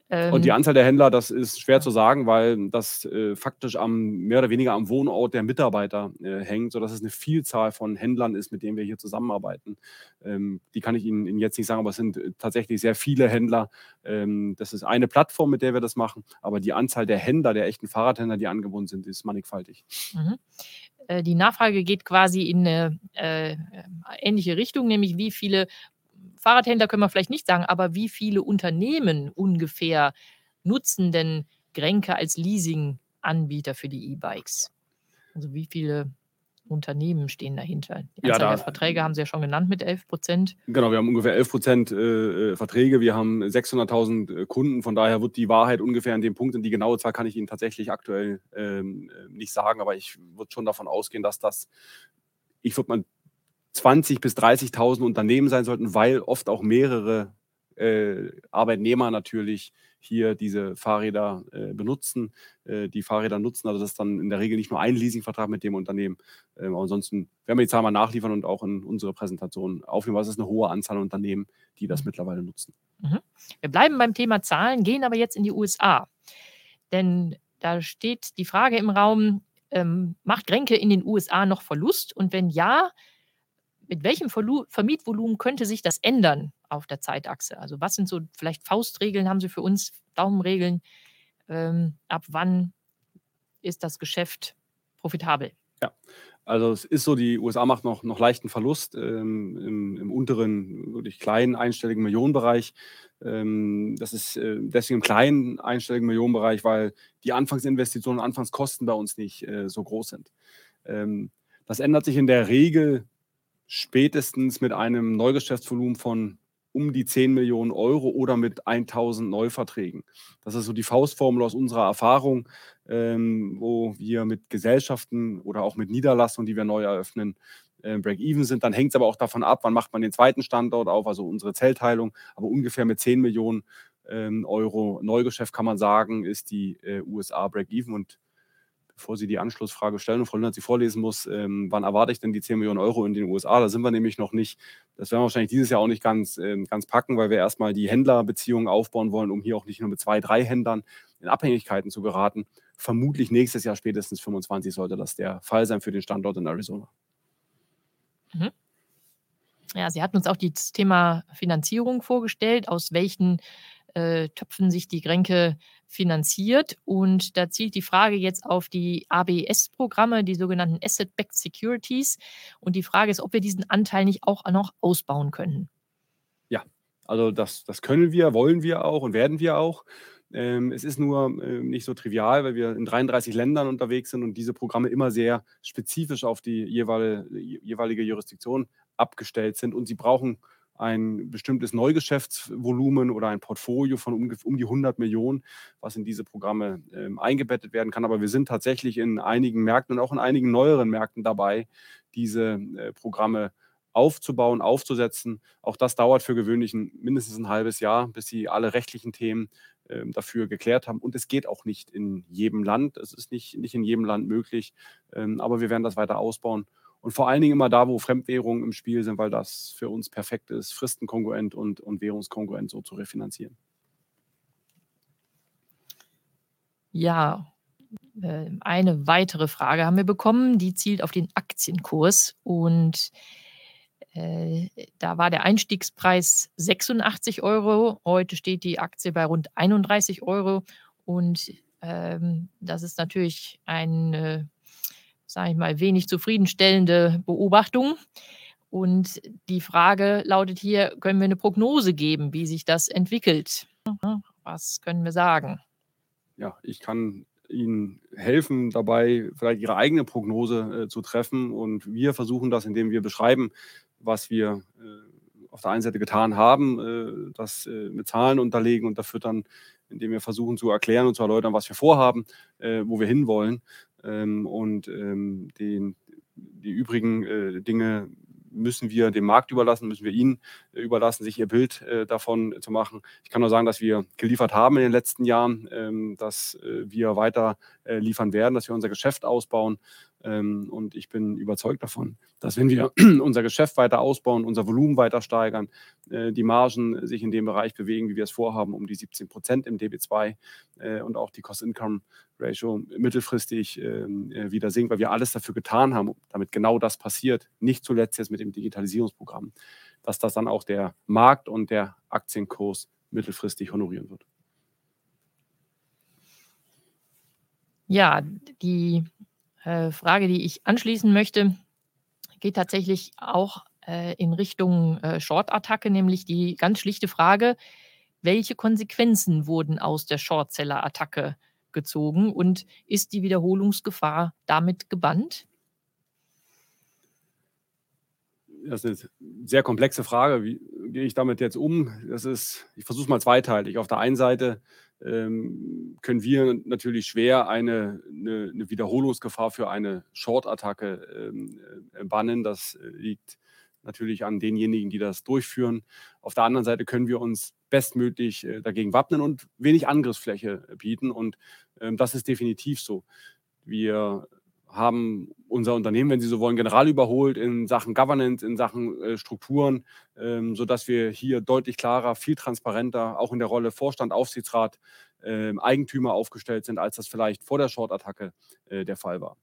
Ähm, und die ähm, Anzahl der Händler, das ist schwer zu sagen, weil das äh, faktisch am mehr oder weniger am Wohnort der Mitarbeiter äh, hängt, sodass es eine Vielzahl von Händlern ist, mit denen wir hier zusammenarbeiten. Ähm, die kann ich Ihnen, Ihnen, jetzt nicht sagen, aber es sind äh, tatsächlich sehr viele Händler. Ähm, das ist eine Plattform, mit der wir das machen, aber die Anzahl der Händler, der echten Fahrradhändler, die angebunden sind, ist mannigfaltig. Mhm äh, die Nachfrage geht quasi in eine äh, ähnliche Richtung, nämlich wie viele Fahrradhändler können wir vielleicht nicht sagen, aber wie viele Unternehmen ungefähr nutzen denn Grenke als Leasing-Anbieter für die E-Bikes? Also wie viele Unternehmen stehen dahinter? Die Anzahl ja, da, der Verträge haben Sie ja schon genannt mit 11 Prozent. Genau, wir haben ungefähr 11 Prozent äh, äh, Verträge. Wir haben 600.000 äh, Kunden. Von daher wird die Wahrheit ungefähr an dem Punkt, und die genaue Zahl kann ich Ihnen tatsächlich aktuell ähm, äh, nicht sagen, aber ich würde schon davon ausgehen, dass das, ich würde mal 20.000 bis 30.000 Unternehmen sein sollten, weil oft auch mehrere äh, Arbeitnehmer natürlich hier diese Fahrräder äh, benutzen, äh, die Fahrräder nutzen. Also das ist dann in der Regel nicht nur ein Leasingvertrag mit dem Unternehmen. Ähm, ansonsten werden wir die Zahl mal nachliefern und auch in unsere Präsentation aufnehmen. Was ist eine hohe Anzahl Unternehmen, die das mhm. mittlerweile nutzen. Mhm. Wir bleiben beim Thema Zahlen, gehen aber jetzt in die USA. Denn da steht die Frage im Raum, ähm, macht Grenke in den USA noch Verlust? Und wenn ja, mit welchem Vermietvolumen könnte sich das ändern auf der Zeitachse? Also was sind so vielleicht Faustregeln, haben Sie für uns Daumenregeln? Ähm, ab wann ist das Geschäft profitabel? Ja, also es ist so, die USA macht noch, noch leichten Verlust ähm, im, im, unteren, wirklich kleinen einstelligen Millionenbereich. Ähm, das ist äh, deswegen im kleinen einstelligen Millionenbereich, weil die Anfangsinvestitionen und Anfangskosten bei uns nicht äh, so groß sind. Ähm, das ändert sich in der Regel spätestens mit einem Neugeschäftsvolumen von um die 10 Millionen Euro oder mit 1000 Neuverträgen. Das ist so die Faustformel aus unserer Erfahrung, ähm, wo wir mit Gesellschaften oder auch mit Niederlassungen, die wir neu eröffnen, äh, Break-Even sind. Dann hängt es aber auch davon ab, wann macht man den zweiten Standort auf, also unsere Zellteilung. Aber ungefähr mit 10 Millionen ähm, Euro Neugeschäft kann man sagen, ist die äh, USA Break-Even und bevor Sie die Anschlussfrage stellen und Frau Lindert sie vorlesen muss, ähm, wann erwarte ich denn die 10 Millionen Euro in den USA? Da sind wir nämlich noch nicht. Das werden wir wahrscheinlich dieses Jahr auch nicht ganz, äh, ganz packen, weil wir erstmal die Händlerbeziehungen aufbauen wollen, um hier auch nicht nur mit zwei, drei Händlern in Abhängigkeiten zu geraten. Vermutlich nächstes Jahr, spätestens 25, sollte das der Fall sein für den Standort in Arizona. Mhm. Ja, Sie hatten uns auch das Thema Finanzierung vorgestellt, aus welchen äh, Töpfen sich die Grenke finanziert. Und da zielt die Frage jetzt auf die ABS-Programme, die sogenannten Asset-Backed Securities. Und die Frage ist, ob wir diesen Anteil nicht auch noch ausbauen können. Ja, also das, das können wir, wollen wir auch und werden wir auch. Ähm, es ist nur äh, nicht so trivial, weil wir in 33 Ländern unterwegs sind und diese Programme immer sehr spezifisch auf die jeweilige, jeweilige Jurisdiktion abgestellt sind und sie brauchen ein bestimmtes Neugeschäftsvolumen oder ein Portfolio von um, um die 100 Millionen, was in diese Programme äh, eingebettet werden kann. Aber wir sind tatsächlich in einigen Märkten und auch in einigen neueren Märkten dabei, diese äh, Programme aufzubauen, aufzusetzen. Auch das dauert für gewöhnlich ein, mindestens ein halbes Jahr, bis sie alle rechtlichen Themen äh, dafür geklärt haben. Und es geht auch nicht in jedem Land. Es ist nicht, nicht in jedem Land möglich. Ähm, aber wir werden das weiter ausbauen und vor allen Dingen immer da, wo Fremdwährungen im Spiel sind, weil das für uns perfekt ist, fristenkongruent und, und währungskongruent so zu refinanzieren. Ja, äh, eine weitere Frage haben wir bekommen, die zielt auf den Aktienkurs. Und Äh, da war der Einstiegspreis 86 Euro. Heute steht die Aktie bei rund 31 Euro. Und ähm, das ist natürlich eine, sage ich mal, wenig zufriedenstellende Beobachtung. Und die Frage lautet hier, können wir eine Prognose geben, wie sich das entwickelt? Was können wir sagen? Ja, ich kann Ihnen helfen, dabei vielleicht Ihre eigene Prognose äh, zu treffen. Und wir versuchen das, indem wir beschreiben, was wir äh, auf der einen Seite getan haben, äh, das äh, mit Zahlen unterlegen und dafür dann, indem wir versuchen zu erklären und zu erläutern, was wir vorhaben, äh, wo wir hinwollen. Ähm, und ähm, den, die übrigen äh, Dinge müssen wir dem Markt überlassen, müssen wir ihnen äh, überlassen, sich ihr Bild äh, davon zu machen. Ich kann nur sagen, dass wir geliefert haben in den letzten Jahren, ähm, dass äh, wir weiter äh, liefern werden, dass wir unser Geschäft ausbauen. Ähm, und ich bin überzeugt davon, dass wenn wir *clears throat* unser Geschäft weiter ausbauen, unser Volumen weiter steigern, äh, die Margen sich in dem Bereich bewegen, wie wir es vorhaben, um die 17 Prozent im DB2 äh, und auch die Cost-Income-Ratio mittelfristig ähm, wieder sinkt, weil wir alles dafür getan haben, damit genau das passiert. Nicht zuletzt jetzt mit dem Digitalisierungsprogramm, dass das dann auch der Markt und der Aktienkurs mittelfristig honorieren wird. Ja, die äh, Frage, die ich anschließen möchte, geht tatsächlich auch äh, in Richtung äh, Short-Attacke, nämlich die ganz schlichte Frage, welche Konsequenzen wurden aus der Short-Seller-Attacke gezogen und ist die Wiederholungsgefahr damit gebannt? Das ist eine sehr komplexe Frage. Wie gehe ich damit jetzt um? Das ist, ich versuche es mal zweiteilig. Auf der einen Seite können wir natürlich schwer eine, eine, eine Wiederholungsgefahr für eine Short-Attacke ähm, äh, bannen. Das äh, liegt natürlich an denjenigen, die das durchführen. Auf der anderen Seite können wir uns bestmöglich äh, dagegen wappnen und wenig Angriffsfläche bieten. Und ähm, das ist definitiv so. Wir haben unser Unternehmen, wenn Sie so wollen, general überholt in Sachen Governance, in Sachen äh, Strukturen, ähm, sodass wir hier deutlich klarer, viel transparenter, auch in der Rolle Vorstand, Aufsichtsrat, äh, Eigentümer aufgestellt sind, als das vielleicht vor der Short-Attacke äh, der Fall war.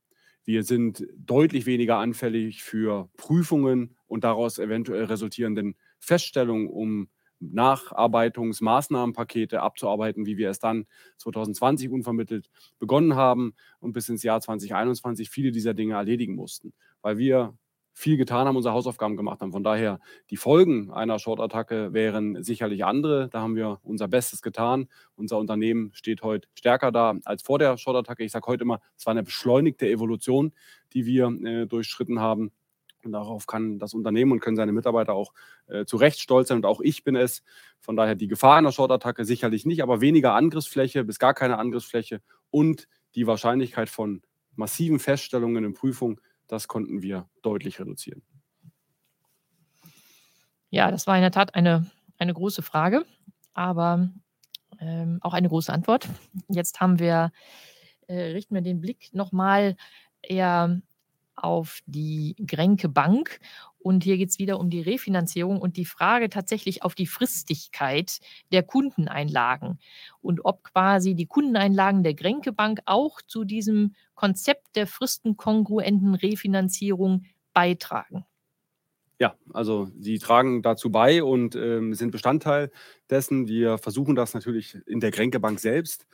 Wir sind deutlich weniger anfällig für Prüfungen und daraus eventuell resultierenden Feststellungen, um Nacharbeitungsmaßnahmenpakete abzuarbeiten, wie wir es dann 2020 unvermittelt begonnen haben und bis ins Jahr 2021 viele dieser Dinge erledigen mussten, weil wir viel getan haben, unsere Hausaufgaben gemacht haben. Von daher, die Folgen einer Short-Attacke wären sicherlich andere. Da haben wir unser Bestes getan. Unser Unternehmen steht heute stärker da als vor der Short-Attacke. Ich sage heute immer, es war eine beschleunigte Evolution, die wir äh, durchschritten haben. Und darauf kann das Unternehmen und können seine Mitarbeiter auch äh, zu Recht stolz sein. Und auch ich bin es. Von daher die Gefahr einer Short-Attacke sicherlich nicht, aber weniger Angriffsfläche bis gar keine Angriffsfläche und die Wahrscheinlichkeit von massiven Feststellungen in Prüfung, das konnten wir deutlich reduzieren. Ja, das war in der Tat eine, eine große Frage, aber ähm, auch eine große Antwort. Jetzt haben wir, äh, richten wir den Blick nochmal eher auf die Grenke Bank. Und hier geht es wieder um die Refinanzierung und die Frage tatsächlich auf die Fristigkeit der Kundeneinlagen und ob quasi die Kundeneinlagen der Grenke Bank auch zu diesem Konzept der fristenkongruenten Refinanzierung beitragen. Ja, also sie tragen dazu bei und ähm, sind Bestandteil dessen. Wir versuchen das natürlich in der Grenke Bank selbst.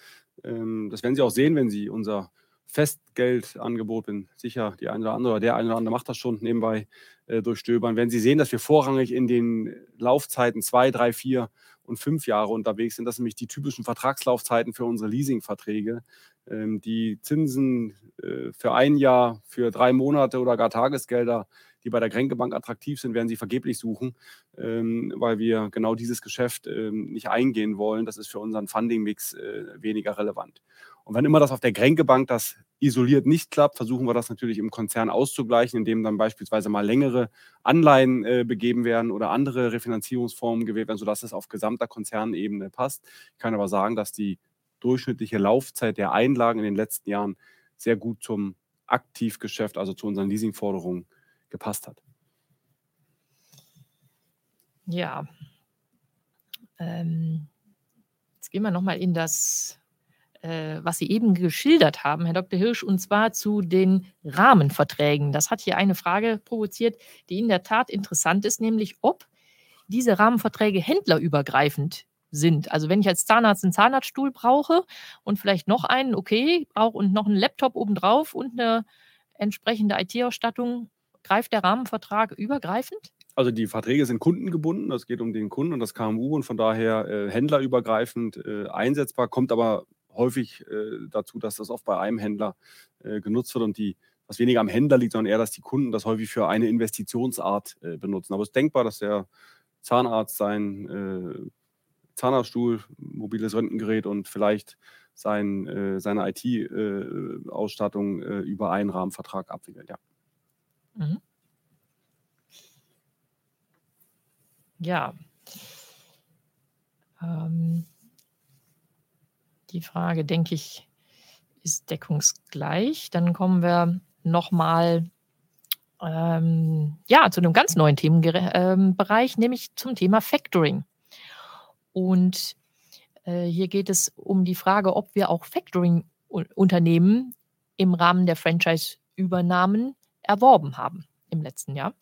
Ähm, das werden Sie auch sehen, wenn Sie unser Festgeldangebot, bin sicher, die eine oder andere oder der eine oder andere macht das schon nebenbei äh, durchstöbern. Wenn Sie sehen, dass wir vorrangig in den Laufzeiten zwei, drei, vier und fünf Jahre unterwegs sind, das sind nämlich die typischen Vertragslaufzeiten für unsere Leasingverträge. Ähm, die Zinsen äh, für ein Jahr, für drei Monate oder gar Tagesgelder, die bei der Kränke Bank attraktiv sind, werden Sie vergeblich suchen, ähm, weil wir genau dieses Geschäft ähm, nicht eingehen wollen. Das ist für unseren Funding-Mix äh, weniger relevant. Und wenn immer das auf der Kränkebank das isoliert nicht klappt, versuchen wir das natürlich im Konzern auszugleichen, indem dann beispielsweise mal längere Anleihen äh, begeben werden oder andere Refinanzierungsformen gewählt werden, sodass es auf gesamter Konzernebene passt. Ich kann aber sagen, dass die durchschnittliche Laufzeit der Einlagen in den letzten Jahren sehr gut zum Aktivgeschäft, also zu unseren Leasingforderungen gepasst hat. Ja. Ähm, jetzt gehen wir nochmal in das äh, was Sie eben geschildert haben, Herr Dr. Hirsch, und zwar zu den Rahmenverträgen. Das hat hier eine Frage provoziert, die in der Tat interessant ist, nämlich ob diese Rahmenverträge händlerübergreifend sind. Also wenn ich als Zahnarzt einen Zahnarztstuhl brauche und vielleicht noch einen, okay, brauche und noch einen Laptop obendrauf und eine entsprechende IT-Ausstattung, greift der Rahmenvertrag übergreifend? Also die Verträge sind kundengebunden, das geht um den Kunden und das KMU und von daher äh, händlerübergreifend äh, einsetzbar, kommt aber häufig äh, dazu, dass das oft bei einem Händler äh, genutzt wird und die, was weniger am Händler liegt, sondern eher, dass die Kunden das häufig für eine Investitionsart äh, benutzen. Aber es ist denkbar, dass der Zahnarzt sein äh, Zahnarztstuhl, mobiles Röntgengerät und vielleicht sein, äh, seine IT-Ausstattung äh, über einen Rahmenvertrag abwickelt, ja. Mhm. Ja. Ähm, die Frage, denke ich, ist deckungsgleich. Dann kommen wir nochmal ähm, ja, zu einem ganz neuen Themenbereich, ähm, nämlich zum Thema Factoring. Und äh, hier geht es um die Frage, ob wir auch Factoring-Unternehmen im Rahmen der Franchise-Übernahmen erworben haben im letzten Jahr.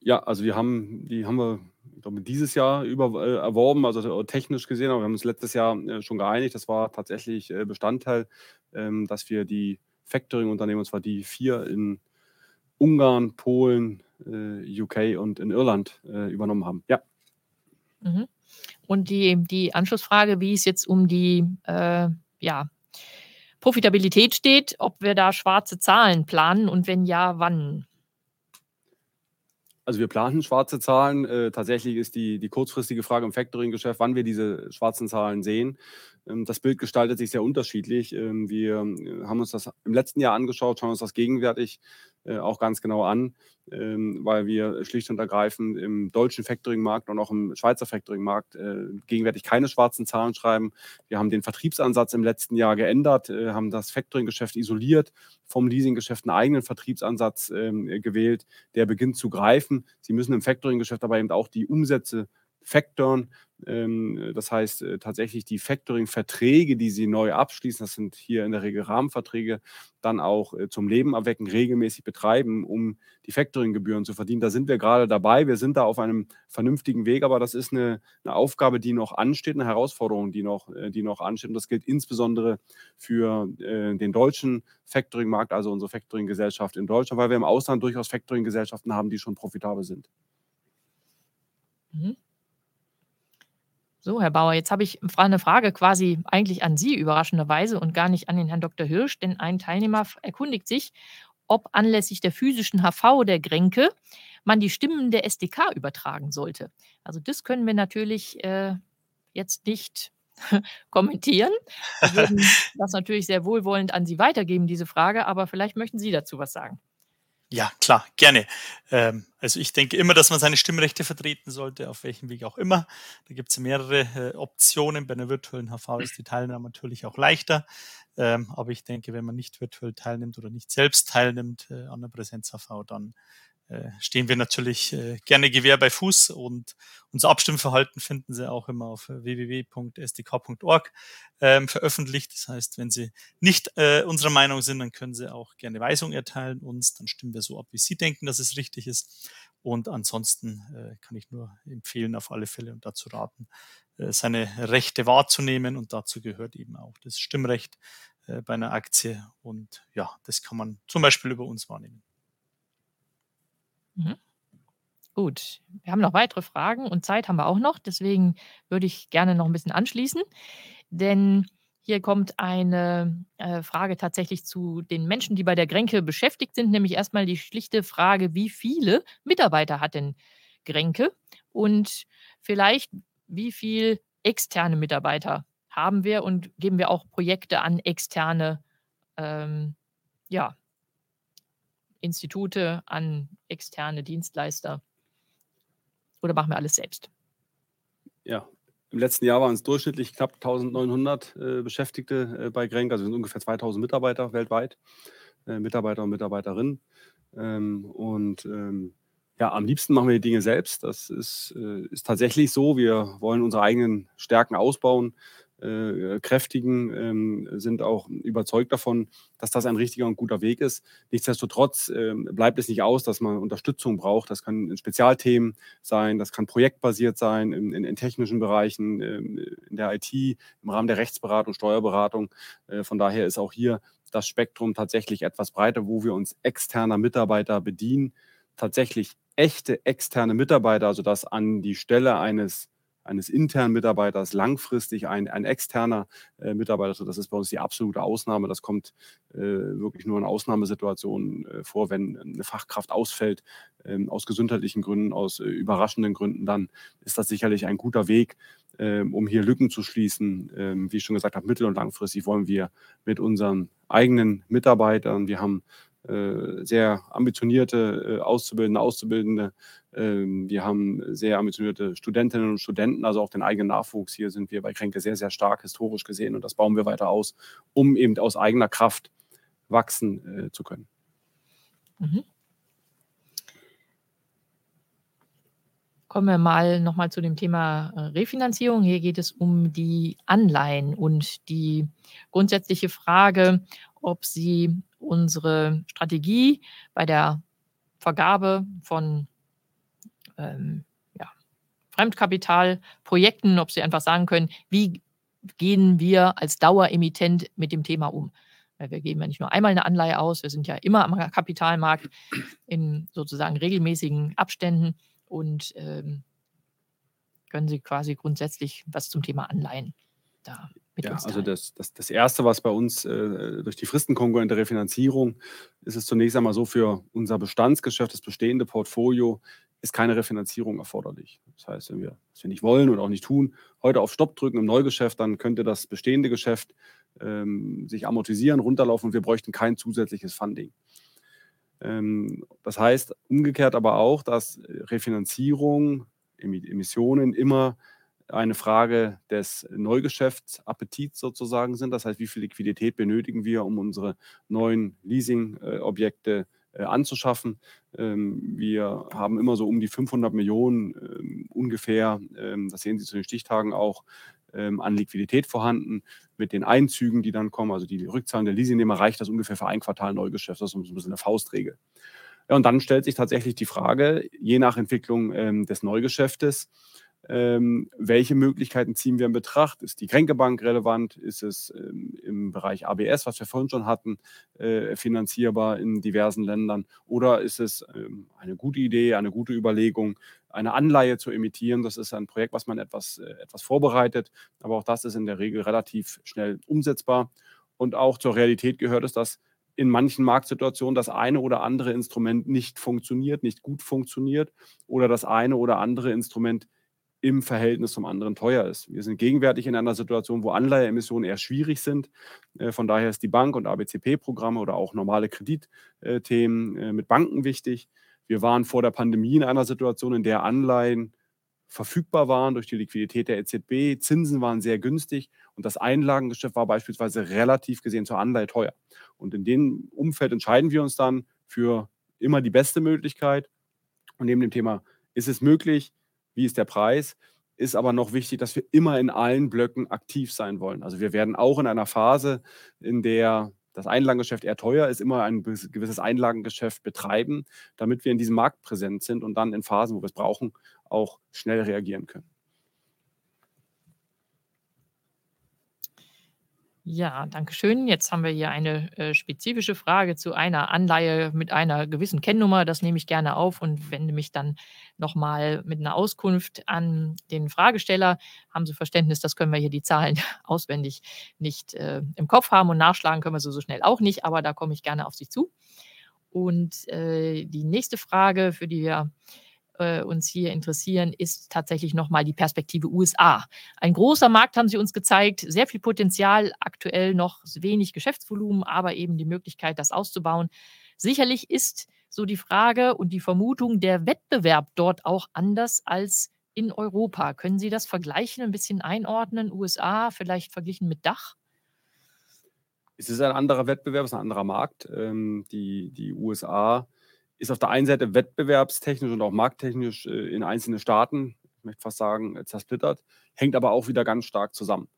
Ja, also wir haben, die haben wir glaube, dieses Jahr über, äh, erworben, also technisch gesehen, aber wir haben uns letztes Jahr äh, schon geeinigt. Das war tatsächlich äh, Bestandteil, ähm, dass wir die Factoring-Unternehmen, und zwar die vier in Ungarn, Polen, äh, UK und in Irland äh, übernommen haben. Ja. Mhm. Und die, die Anschlussfrage, wie es jetzt um die äh, ja, Profitabilität steht, ob wir da schwarze Zahlen planen und wenn ja, wann? Also wir planen schwarze Zahlen. Äh, tatsächlich ist die, die kurzfristige Frage im Factoring-Geschäft, wann wir diese schwarzen Zahlen sehen. Ähm, das Bild gestaltet sich sehr unterschiedlich. Ähm, wir äh, haben uns das im letzten Jahr angeschaut, schauen uns das gegenwärtig äh, auch ganz genau an, ähm, weil wir schlicht und ergreifend im deutschen Factoring-Markt und auch im Schweizer Factoring-Markt äh, gegenwärtig keine schwarzen Zahlen schreiben. Wir haben den Vertriebsansatz im letzten Jahr geändert, haben das Factoring-Geschäft isoliert, vom Leasing-Geschäft einen eigenen Vertriebsansatz gewählt, der beginnt zu greifen. Sie müssen im Factoring-Geschäft aber eben auch die Umsätze factoren. Ähm, das heißt äh, tatsächlich die Factoring-Verträge, die Sie neu abschließen, das sind hier in der Regel Rahmenverträge, dann auch äh, zum Leben erwecken, regelmäßig betreiben, um die Factoring-Gebühren zu verdienen. Da sind wir gerade dabei. Wir sind da auf einem vernünftigen Weg, aber das ist eine, eine Aufgabe, die noch ansteht, eine Herausforderung, die noch, äh, die noch ansteht. Und das gilt insbesondere für den deutschen Factoring-Markt, also unsere Factoring-Gesellschaft in Deutschland, weil wir im Ausland durchaus Factoring-Gesellschaften haben, die schon profitabel sind. Mhm. So, Herr Bauer, jetzt habe ich eine Frage quasi eigentlich an Sie überraschenderweise und gar nicht an den Herrn Dr. Hirsch, denn ein Teilnehmer erkundigt sich, ob anlässlich der physischen HV der Gränke man die Stimmen der SDK übertragen sollte. Also das können wir natürlich äh, jetzt nicht *laughs* kommentieren. Wir würden *laughs* das natürlich sehr wohlwollend an Sie weitergeben, diese Frage, aber vielleicht möchten Sie dazu was sagen. Ja, klar, gerne. Ähm, also ich denke immer, dass man seine Stimmrechte vertreten sollte, auf welchem Weg auch immer. Da gibt es mehrere äh, Optionen. Bei einer virtuellen HV ist die Teilnahme natürlich auch leichter. Ähm, aber ich denke, wenn man nicht virtuell teilnimmt oder nicht selbst teilnimmt äh, an der Präsenz-HV, dann stehen wir natürlich äh, gerne Gewehr bei Fuß und unser Abstimmverhalten finden Sie auch immer auf www.sdk.org ähm, veröffentlicht. Das heißt, wenn Sie nicht äh, unserer Meinung sind, dann können Sie auch gerne Weisung erteilen uns. Dann stimmen wir so ab, wie Sie denken, dass es richtig ist. Und ansonsten äh, kann ich nur empfehlen, auf alle Fälle und dazu raten, äh, seine Rechte wahrzunehmen. Und dazu gehört eben auch das Stimmrecht äh, bei einer Aktie. Und ja, das kann man zum Beispiel über uns wahrnehmen. Mhm. Gut, wir haben noch weitere Fragen und Zeit haben wir auch noch. Deswegen würde ich gerne noch ein bisschen anschließen, denn hier kommt eine äh, Frage tatsächlich zu den Menschen, die bei der Grenke beschäftigt sind, nämlich erstmal die schlichte Frage, wie viele Mitarbeiter hat denn Grenke und vielleicht wie viel externe Mitarbeiter haben wir und geben wir auch Projekte an externe ähm, ja, Institute, an externe Dienstleister? Oder machen wir alles selbst? Ja, im letzten Jahr waren es durchschnittlich knapp 1900 äh, Beschäftigte äh, bei Grenk, also sind ungefähr 2000 Mitarbeiter weltweit, äh, Mitarbeiter und Mitarbeiterinnen. Ähm, und ähm, ja, am liebsten machen wir die Dinge selbst. Das ist, äh, ist tatsächlich so. Wir wollen unsere eigenen Stärken ausbauen. Äh, kräftigen, ähm, sind auch überzeugt davon, dass das ein richtiger und guter Weg ist. Nichtsdestotrotz äh, bleibt es nicht aus, dass man Unterstützung braucht. Das kann in Spezialthemen sein, das kann projektbasiert sein, in, in, in technischen Bereichen, äh, in der IT, im Rahmen der Rechtsberatung, Steuerberatung. Äh, von daher ist auch hier das Spektrum tatsächlich etwas breiter, wo wir uns externer Mitarbeiter bedienen. Tatsächlich echte externe Mitarbeiter, also dass an die Stelle eines eines internen Mitarbeiters langfristig ein, ein externer äh, Mitarbeiter. Das ist bei uns die absolute Ausnahme. Das kommt äh, wirklich nur in Ausnahmesituationen äh, vor, wenn eine Fachkraft ausfällt, ähm, aus gesundheitlichen Gründen, aus äh, überraschenden Gründen, dann ist das sicherlich ein guter Weg, ähm, um hier Lücken zu schließen. Ähm, wie ich schon gesagt habe, mittel- und langfristig wollen wir mit unseren eigenen Mitarbeitern, wir haben sehr ambitionierte äh, Auszubildende, Auszubildende. Ähm, wir haben sehr ambitionierte Studentinnen und Studenten, also auch den eigenen Nachwuchs. Hier sind wir bei Kränke sehr, sehr stark historisch gesehen und das bauen wir weiter aus, um eben aus eigener Kraft wachsen äh, zu können. Mhm. Kommen wir mal nochmal zu dem Thema Refinanzierung. Hier geht es um die Anleihen und die grundsätzliche Frage, ob Sie unsere Strategie bei der Vergabe von ähm, ja, Fremdkapitalprojekten, ob Sie einfach sagen können, wie gehen wir als Daueremittent mit dem Thema um? Wir geben ja nicht nur einmal eine Anleihe aus, wir sind ja immer am Kapitalmarkt in sozusagen regelmäßigen Abständen und ähm, können Sie quasi grundsätzlich was zum Thema Anleihen da mit ja, uns also das, das, das Erste, was bei uns äh, durch die fristenkongruente Refinanzierung ist es zunächst einmal so, für unser Bestandsgeschäft, das bestehende Portfolio, ist keine Refinanzierung erforderlich. Das heißt, wenn wir das wir nicht wollen oder auch nicht tun, heute auf Stopp drücken im Neugeschäft, dann könnte das bestehende Geschäft ähm, sich amortisieren, runterlaufen und wir bräuchten kein zusätzliches Funding. Ähm, das heißt umgekehrt aber auch, dass Refinanzierung, Emissionen immer eine Frage des Neugeschäftsappetits sozusagen sind. Das heißt, wie viel Liquidität benötigen wir, um unsere neuen Leasing-Objekte äh, anzuschaffen. Ähm, wir haben immer so um die 500 Millionen ähm, ungefähr, das sehen Sie zu den Stichtagen auch, an Liquidität vorhanden. Mit den Einzügen, die dann kommen, also die Rückzahlen der Leasingnehmer, reicht das ungefähr für ein Quartal Neugeschäft. Das ist so ein bisschen eine Faustregel. Ja, und dann stellt sich tatsächlich die Frage, je nach Entwicklung des Neugeschäftes, ähm, welche Möglichkeiten ziehen wir in Betracht? Ist die Kränkebank relevant? Ist es ähm, im Bereich ABS, was wir vorhin schon hatten, äh, finanzierbar in diversen Ländern? Oder ist es ähm, eine gute Idee, eine gute Überlegung, eine Anleihe zu emittieren? Das ist ein Projekt, was man etwas, äh, etwas vorbereitet, aber auch das ist in der Regel relativ schnell umsetzbar. Und auch zur Realität gehört es, dass in manchen Marktsituationen das eine oder andere Instrument nicht funktioniert, nicht gut funktioniert oder das eine oder andere Instrument im Verhältnis zum anderen teuer ist. Wir sind gegenwärtig in einer Situation, wo Anleiheemissionen eher schwierig sind. Äh, von daher ist die Bank- und ABCP-Programme oder auch normale Kreditthemen äh, mit Banken wichtig. Wir waren vor der Pandemie in einer Situation, in der Anleihen verfügbar waren durch die Liquidität der EZB. Zinsen waren sehr günstig und das Einlagengeschäft war beispielsweise relativ gesehen zur Anleihe teuer. Und in dem Umfeld entscheiden wir uns dann für immer die beste Möglichkeit. Und neben dem Thema, ist es möglich, wie ist der Preis, ist aber noch wichtig, dass wir immer in allen Blöcken aktiv sein wollen. Also wir werden auch in einer Phase, in der das Einlagengeschäft eher teuer ist, immer ein gewisses Einlagengeschäft betreiben, damit wir in diesem Markt präsent sind und dann in Phasen, wo wir es brauchen, auch schnell reagieren können. Ja, danke schön. Jetzt haben wir hier eine äh, spezifische Frage zu einer Anleihe mit einer gewissen Kennnummer. Das nehme ich gerne auf und wende mich dann nochmal mit einer Auskunft an den Fragesteller. Haben Sie Verständnis, das können wir hier die Zahlen *laughs* auswendig nicht äh, im Kopf haben und nachschlagen können wir so, so schnell auch nicht, aber da komme ich gerne auf Sie zu. Und äh, die nächste Frage, für die wir äh, uns hier interessieren, ist tatsächlich nochmal die Perspektive USA. Ein großer Markt haben Sie uns gezeigt, sehr viel Potenzial, aktuell noch wenig Geschäftsvolumen, aber eben die Möglichkeit, das auszubauen. Sicherlich ist so die Frage und die Vermutung, der Wettbewerb dort auch anders als in Europa. Können Sie das vergleichen, ein bisschen einordnen? USA vielleicht verglichen mit Dach? Es ist ein anderer Wettbewerb, es ist ein anderer Markt. Ähm, die, die USA ist auf der einen Seite wettbewerbstechnisch und auch markttechnisch äh, in einzelne Staaten, ich möchte fast sagen, zersplittert, hängt aber auch wieder ganz stark zusammen.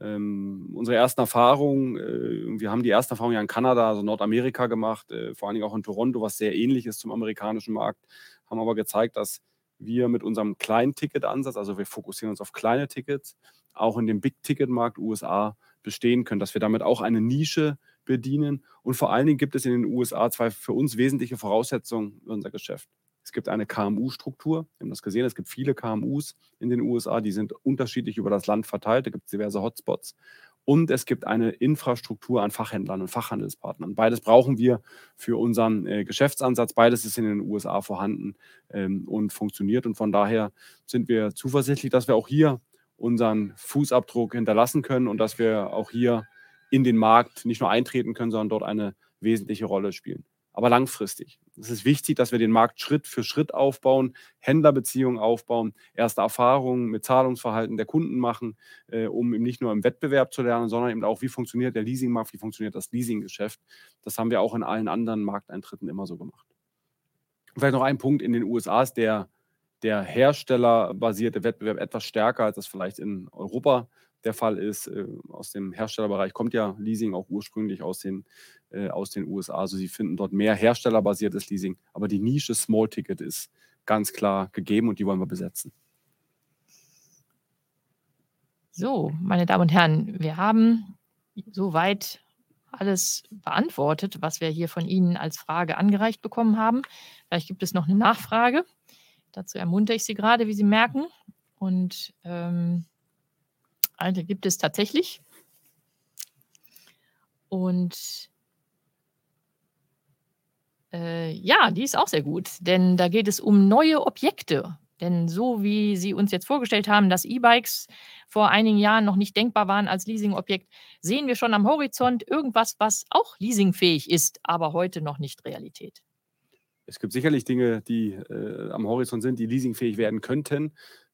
Ähm, unsere ersten Erfahrungen, äh, wir haben die ersten Erfahrungen ja in Kanada, also Nordamerika gemacht, äh, vor allen Dingen auch in Toronto, was sehr ähnlich ist zum amerikanischen Markt, haben aber gezeigt, dass wir mit unserem kleinen Ticket-Ansatz, also wir fokussieren uns auf kleine Tickets, auch in dem Big-Ticket-Markt USA bestehen können, dass wir damit auch eine Nische bedienen. Und vor allen Dingen gibt es in den USA zwei für uns wesentliche Voraussetzungen für unser Geschäft. Es gibt eine KMU-Struktur. Wir haben das gesehen, es gibt viele KMUs in den USA, die sind unterschiedlich über das Land verteilt. Da gibt es diverse Hotspots. Und es gibt eine Infrastruktur an Fachhändlern und Fachhandelspartnern. Beides brauchen wir für unseren äh, Geschäftsansatz. Beides ist in den USA vorhanden ähm, und funktioniert. Und von daher sind wir zuversichtlich, dass wir auch hier unseren Fußabdruck hinterlassen können und dass wir auch hier in den Markt nicht nur eintreten können, sondern dort eine wesentliche Rolle spielen aber langfristig. Es ist wichtig, dass wir den Markt Schritt für Schritt aufbauen, Händlerbeziehungen aufbauen, erste Erfahrungen mit Zahlungsverhalten der Kunden machen, äh, um eben nicht nur im Wettbewerb zu lernen, sondern eben auch, wie funktioniert der Leasingmarkt, wie funktioniert das Leasinggeschäft. Das haben wir auch in allen anderen Markteintritten immer so gemacht. Und vielleicht noch ein Punkt in den USA ist der, der herstellerbasierte Wettbewerb etwas stärker, als das vielleicht in Europa der Fall ist. Äh, aus dem Herstellerbereich kommt ja Leasing auch ursprünglich aus den äh, aus den USA. Also sie finden dort mehr herstellerbasiertes Leasing. Aber die Nische Small Ticket ist ganz klar gegeben und die wollen wir besetzen. So, meine Damen und Herren, wir haben soweit alles beantwortet, was wir hier von Ihnen als Frage angereicht bekommen haben. Vielleicht gibt es noch eine Nachfrage. Dazu ermuntere ich Sie gerade, wie Sie merken. Und ähm, eine gibt es tatsächlich. Und äh, ja, die ist auch sehr gut, denn da geht es um neue Objekte. Denn so wie Sie uns jetzt vorgestellt haben, dass E-Bikes vor einigen Jahren noch nicht denkbar waren als Leasingobjekt, sehen wir schon am Horizont irgendwas, was auch leasingfähig ist, aber heute noch nicht Realität. Es gibt sicherlich Dinge, die äh, am Horizont sind, die leasingfähig werden könnten.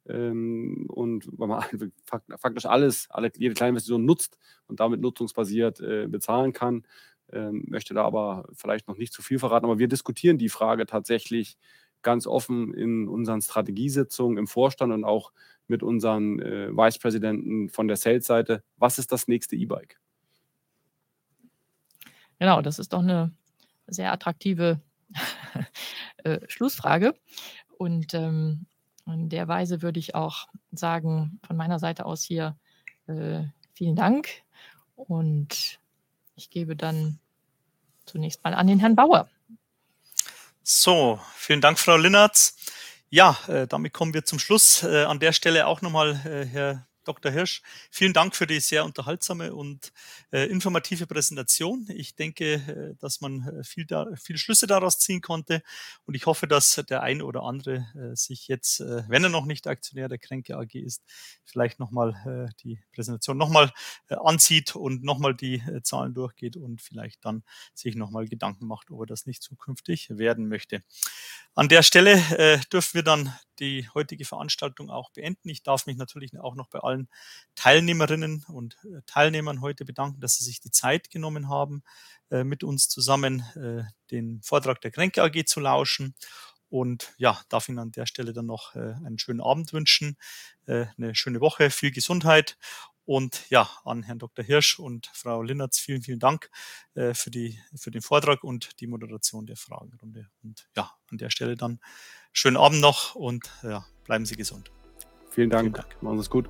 Ähm, und wenn man *laughs* faktisch alles, alle, jede kleine Investition nutzt und damit nutzungsbasiert äh, bezahlen kann, ähm, möchte da aber vielleicht noch nicht zu viel verraten, aber wir diskutieren die Frage tatsächlich ganz offen in unseren Strategiesitzungen im Vorstand und auch mit unseren äh, Vice-Präsidenten von der Sales-Seite. Was ist das nächste E-Bike? Genau, das ist doch eine sehr attraktive *laughs* äh, Schlussfrage. Und ähm, in der Weise würde ich auch sagen, von meiner Seite aus hier äh, vielen Dank und ich gebe dann zunächst mal an den Herrn Bauer. So, vielen Dank, Frau Linnertz. Ja, äh, damit kommen wir zum Schluss. Äh, an der Stelle auch nochmal, äh, Herr Dr. Hirsch, vielen Dank für die sehr unterhaltsame und äh, informative Präsentation. Ich denke, äh, dass man äh, viel, da, viel Schlüsse daraus ziehen konnte und ich hoffe, dass der eine oder andere äh, sich jetzt, äh, wenn er noch nicht Aktionär der Kränke AG ist, vielleicht nochmal äh, die Präsentation nochmal äh, ansieht und nochmal die äh, Zahlen durchgeht und vielleicht dann sich nochmal Gedanken macht, ob er das nicht zukünftig werden möchte. An der Stelle äh, dürfen wir dann die heutige Veranstaltung auch beenden. Ich darf mich natürlich auch noch bei allen Teilnehmerinnen und äh, Teilnehmern heute bedanken, dass sie sich die Zeit genommen haben, äh, mit uns zusammen äh, den Vortrag der Kränke AG zu lauschen. Und ja, darf Ihnen an der Stelle dann noch einen schönen Abend wünschen, eine schöne Woche, viel Gesundheit und ja, an Herrn Dr. Hirsch und Frau Linnertz vielen, vielen Dank äh, für, die, für den Vortrag und die Moderation der Fragenrunde. Und ja, an der Stelle dann schönen Abend noch und ja, bleiben Sie gesund. Vielen Dank. Vielen Dank. Machen Sie es gut.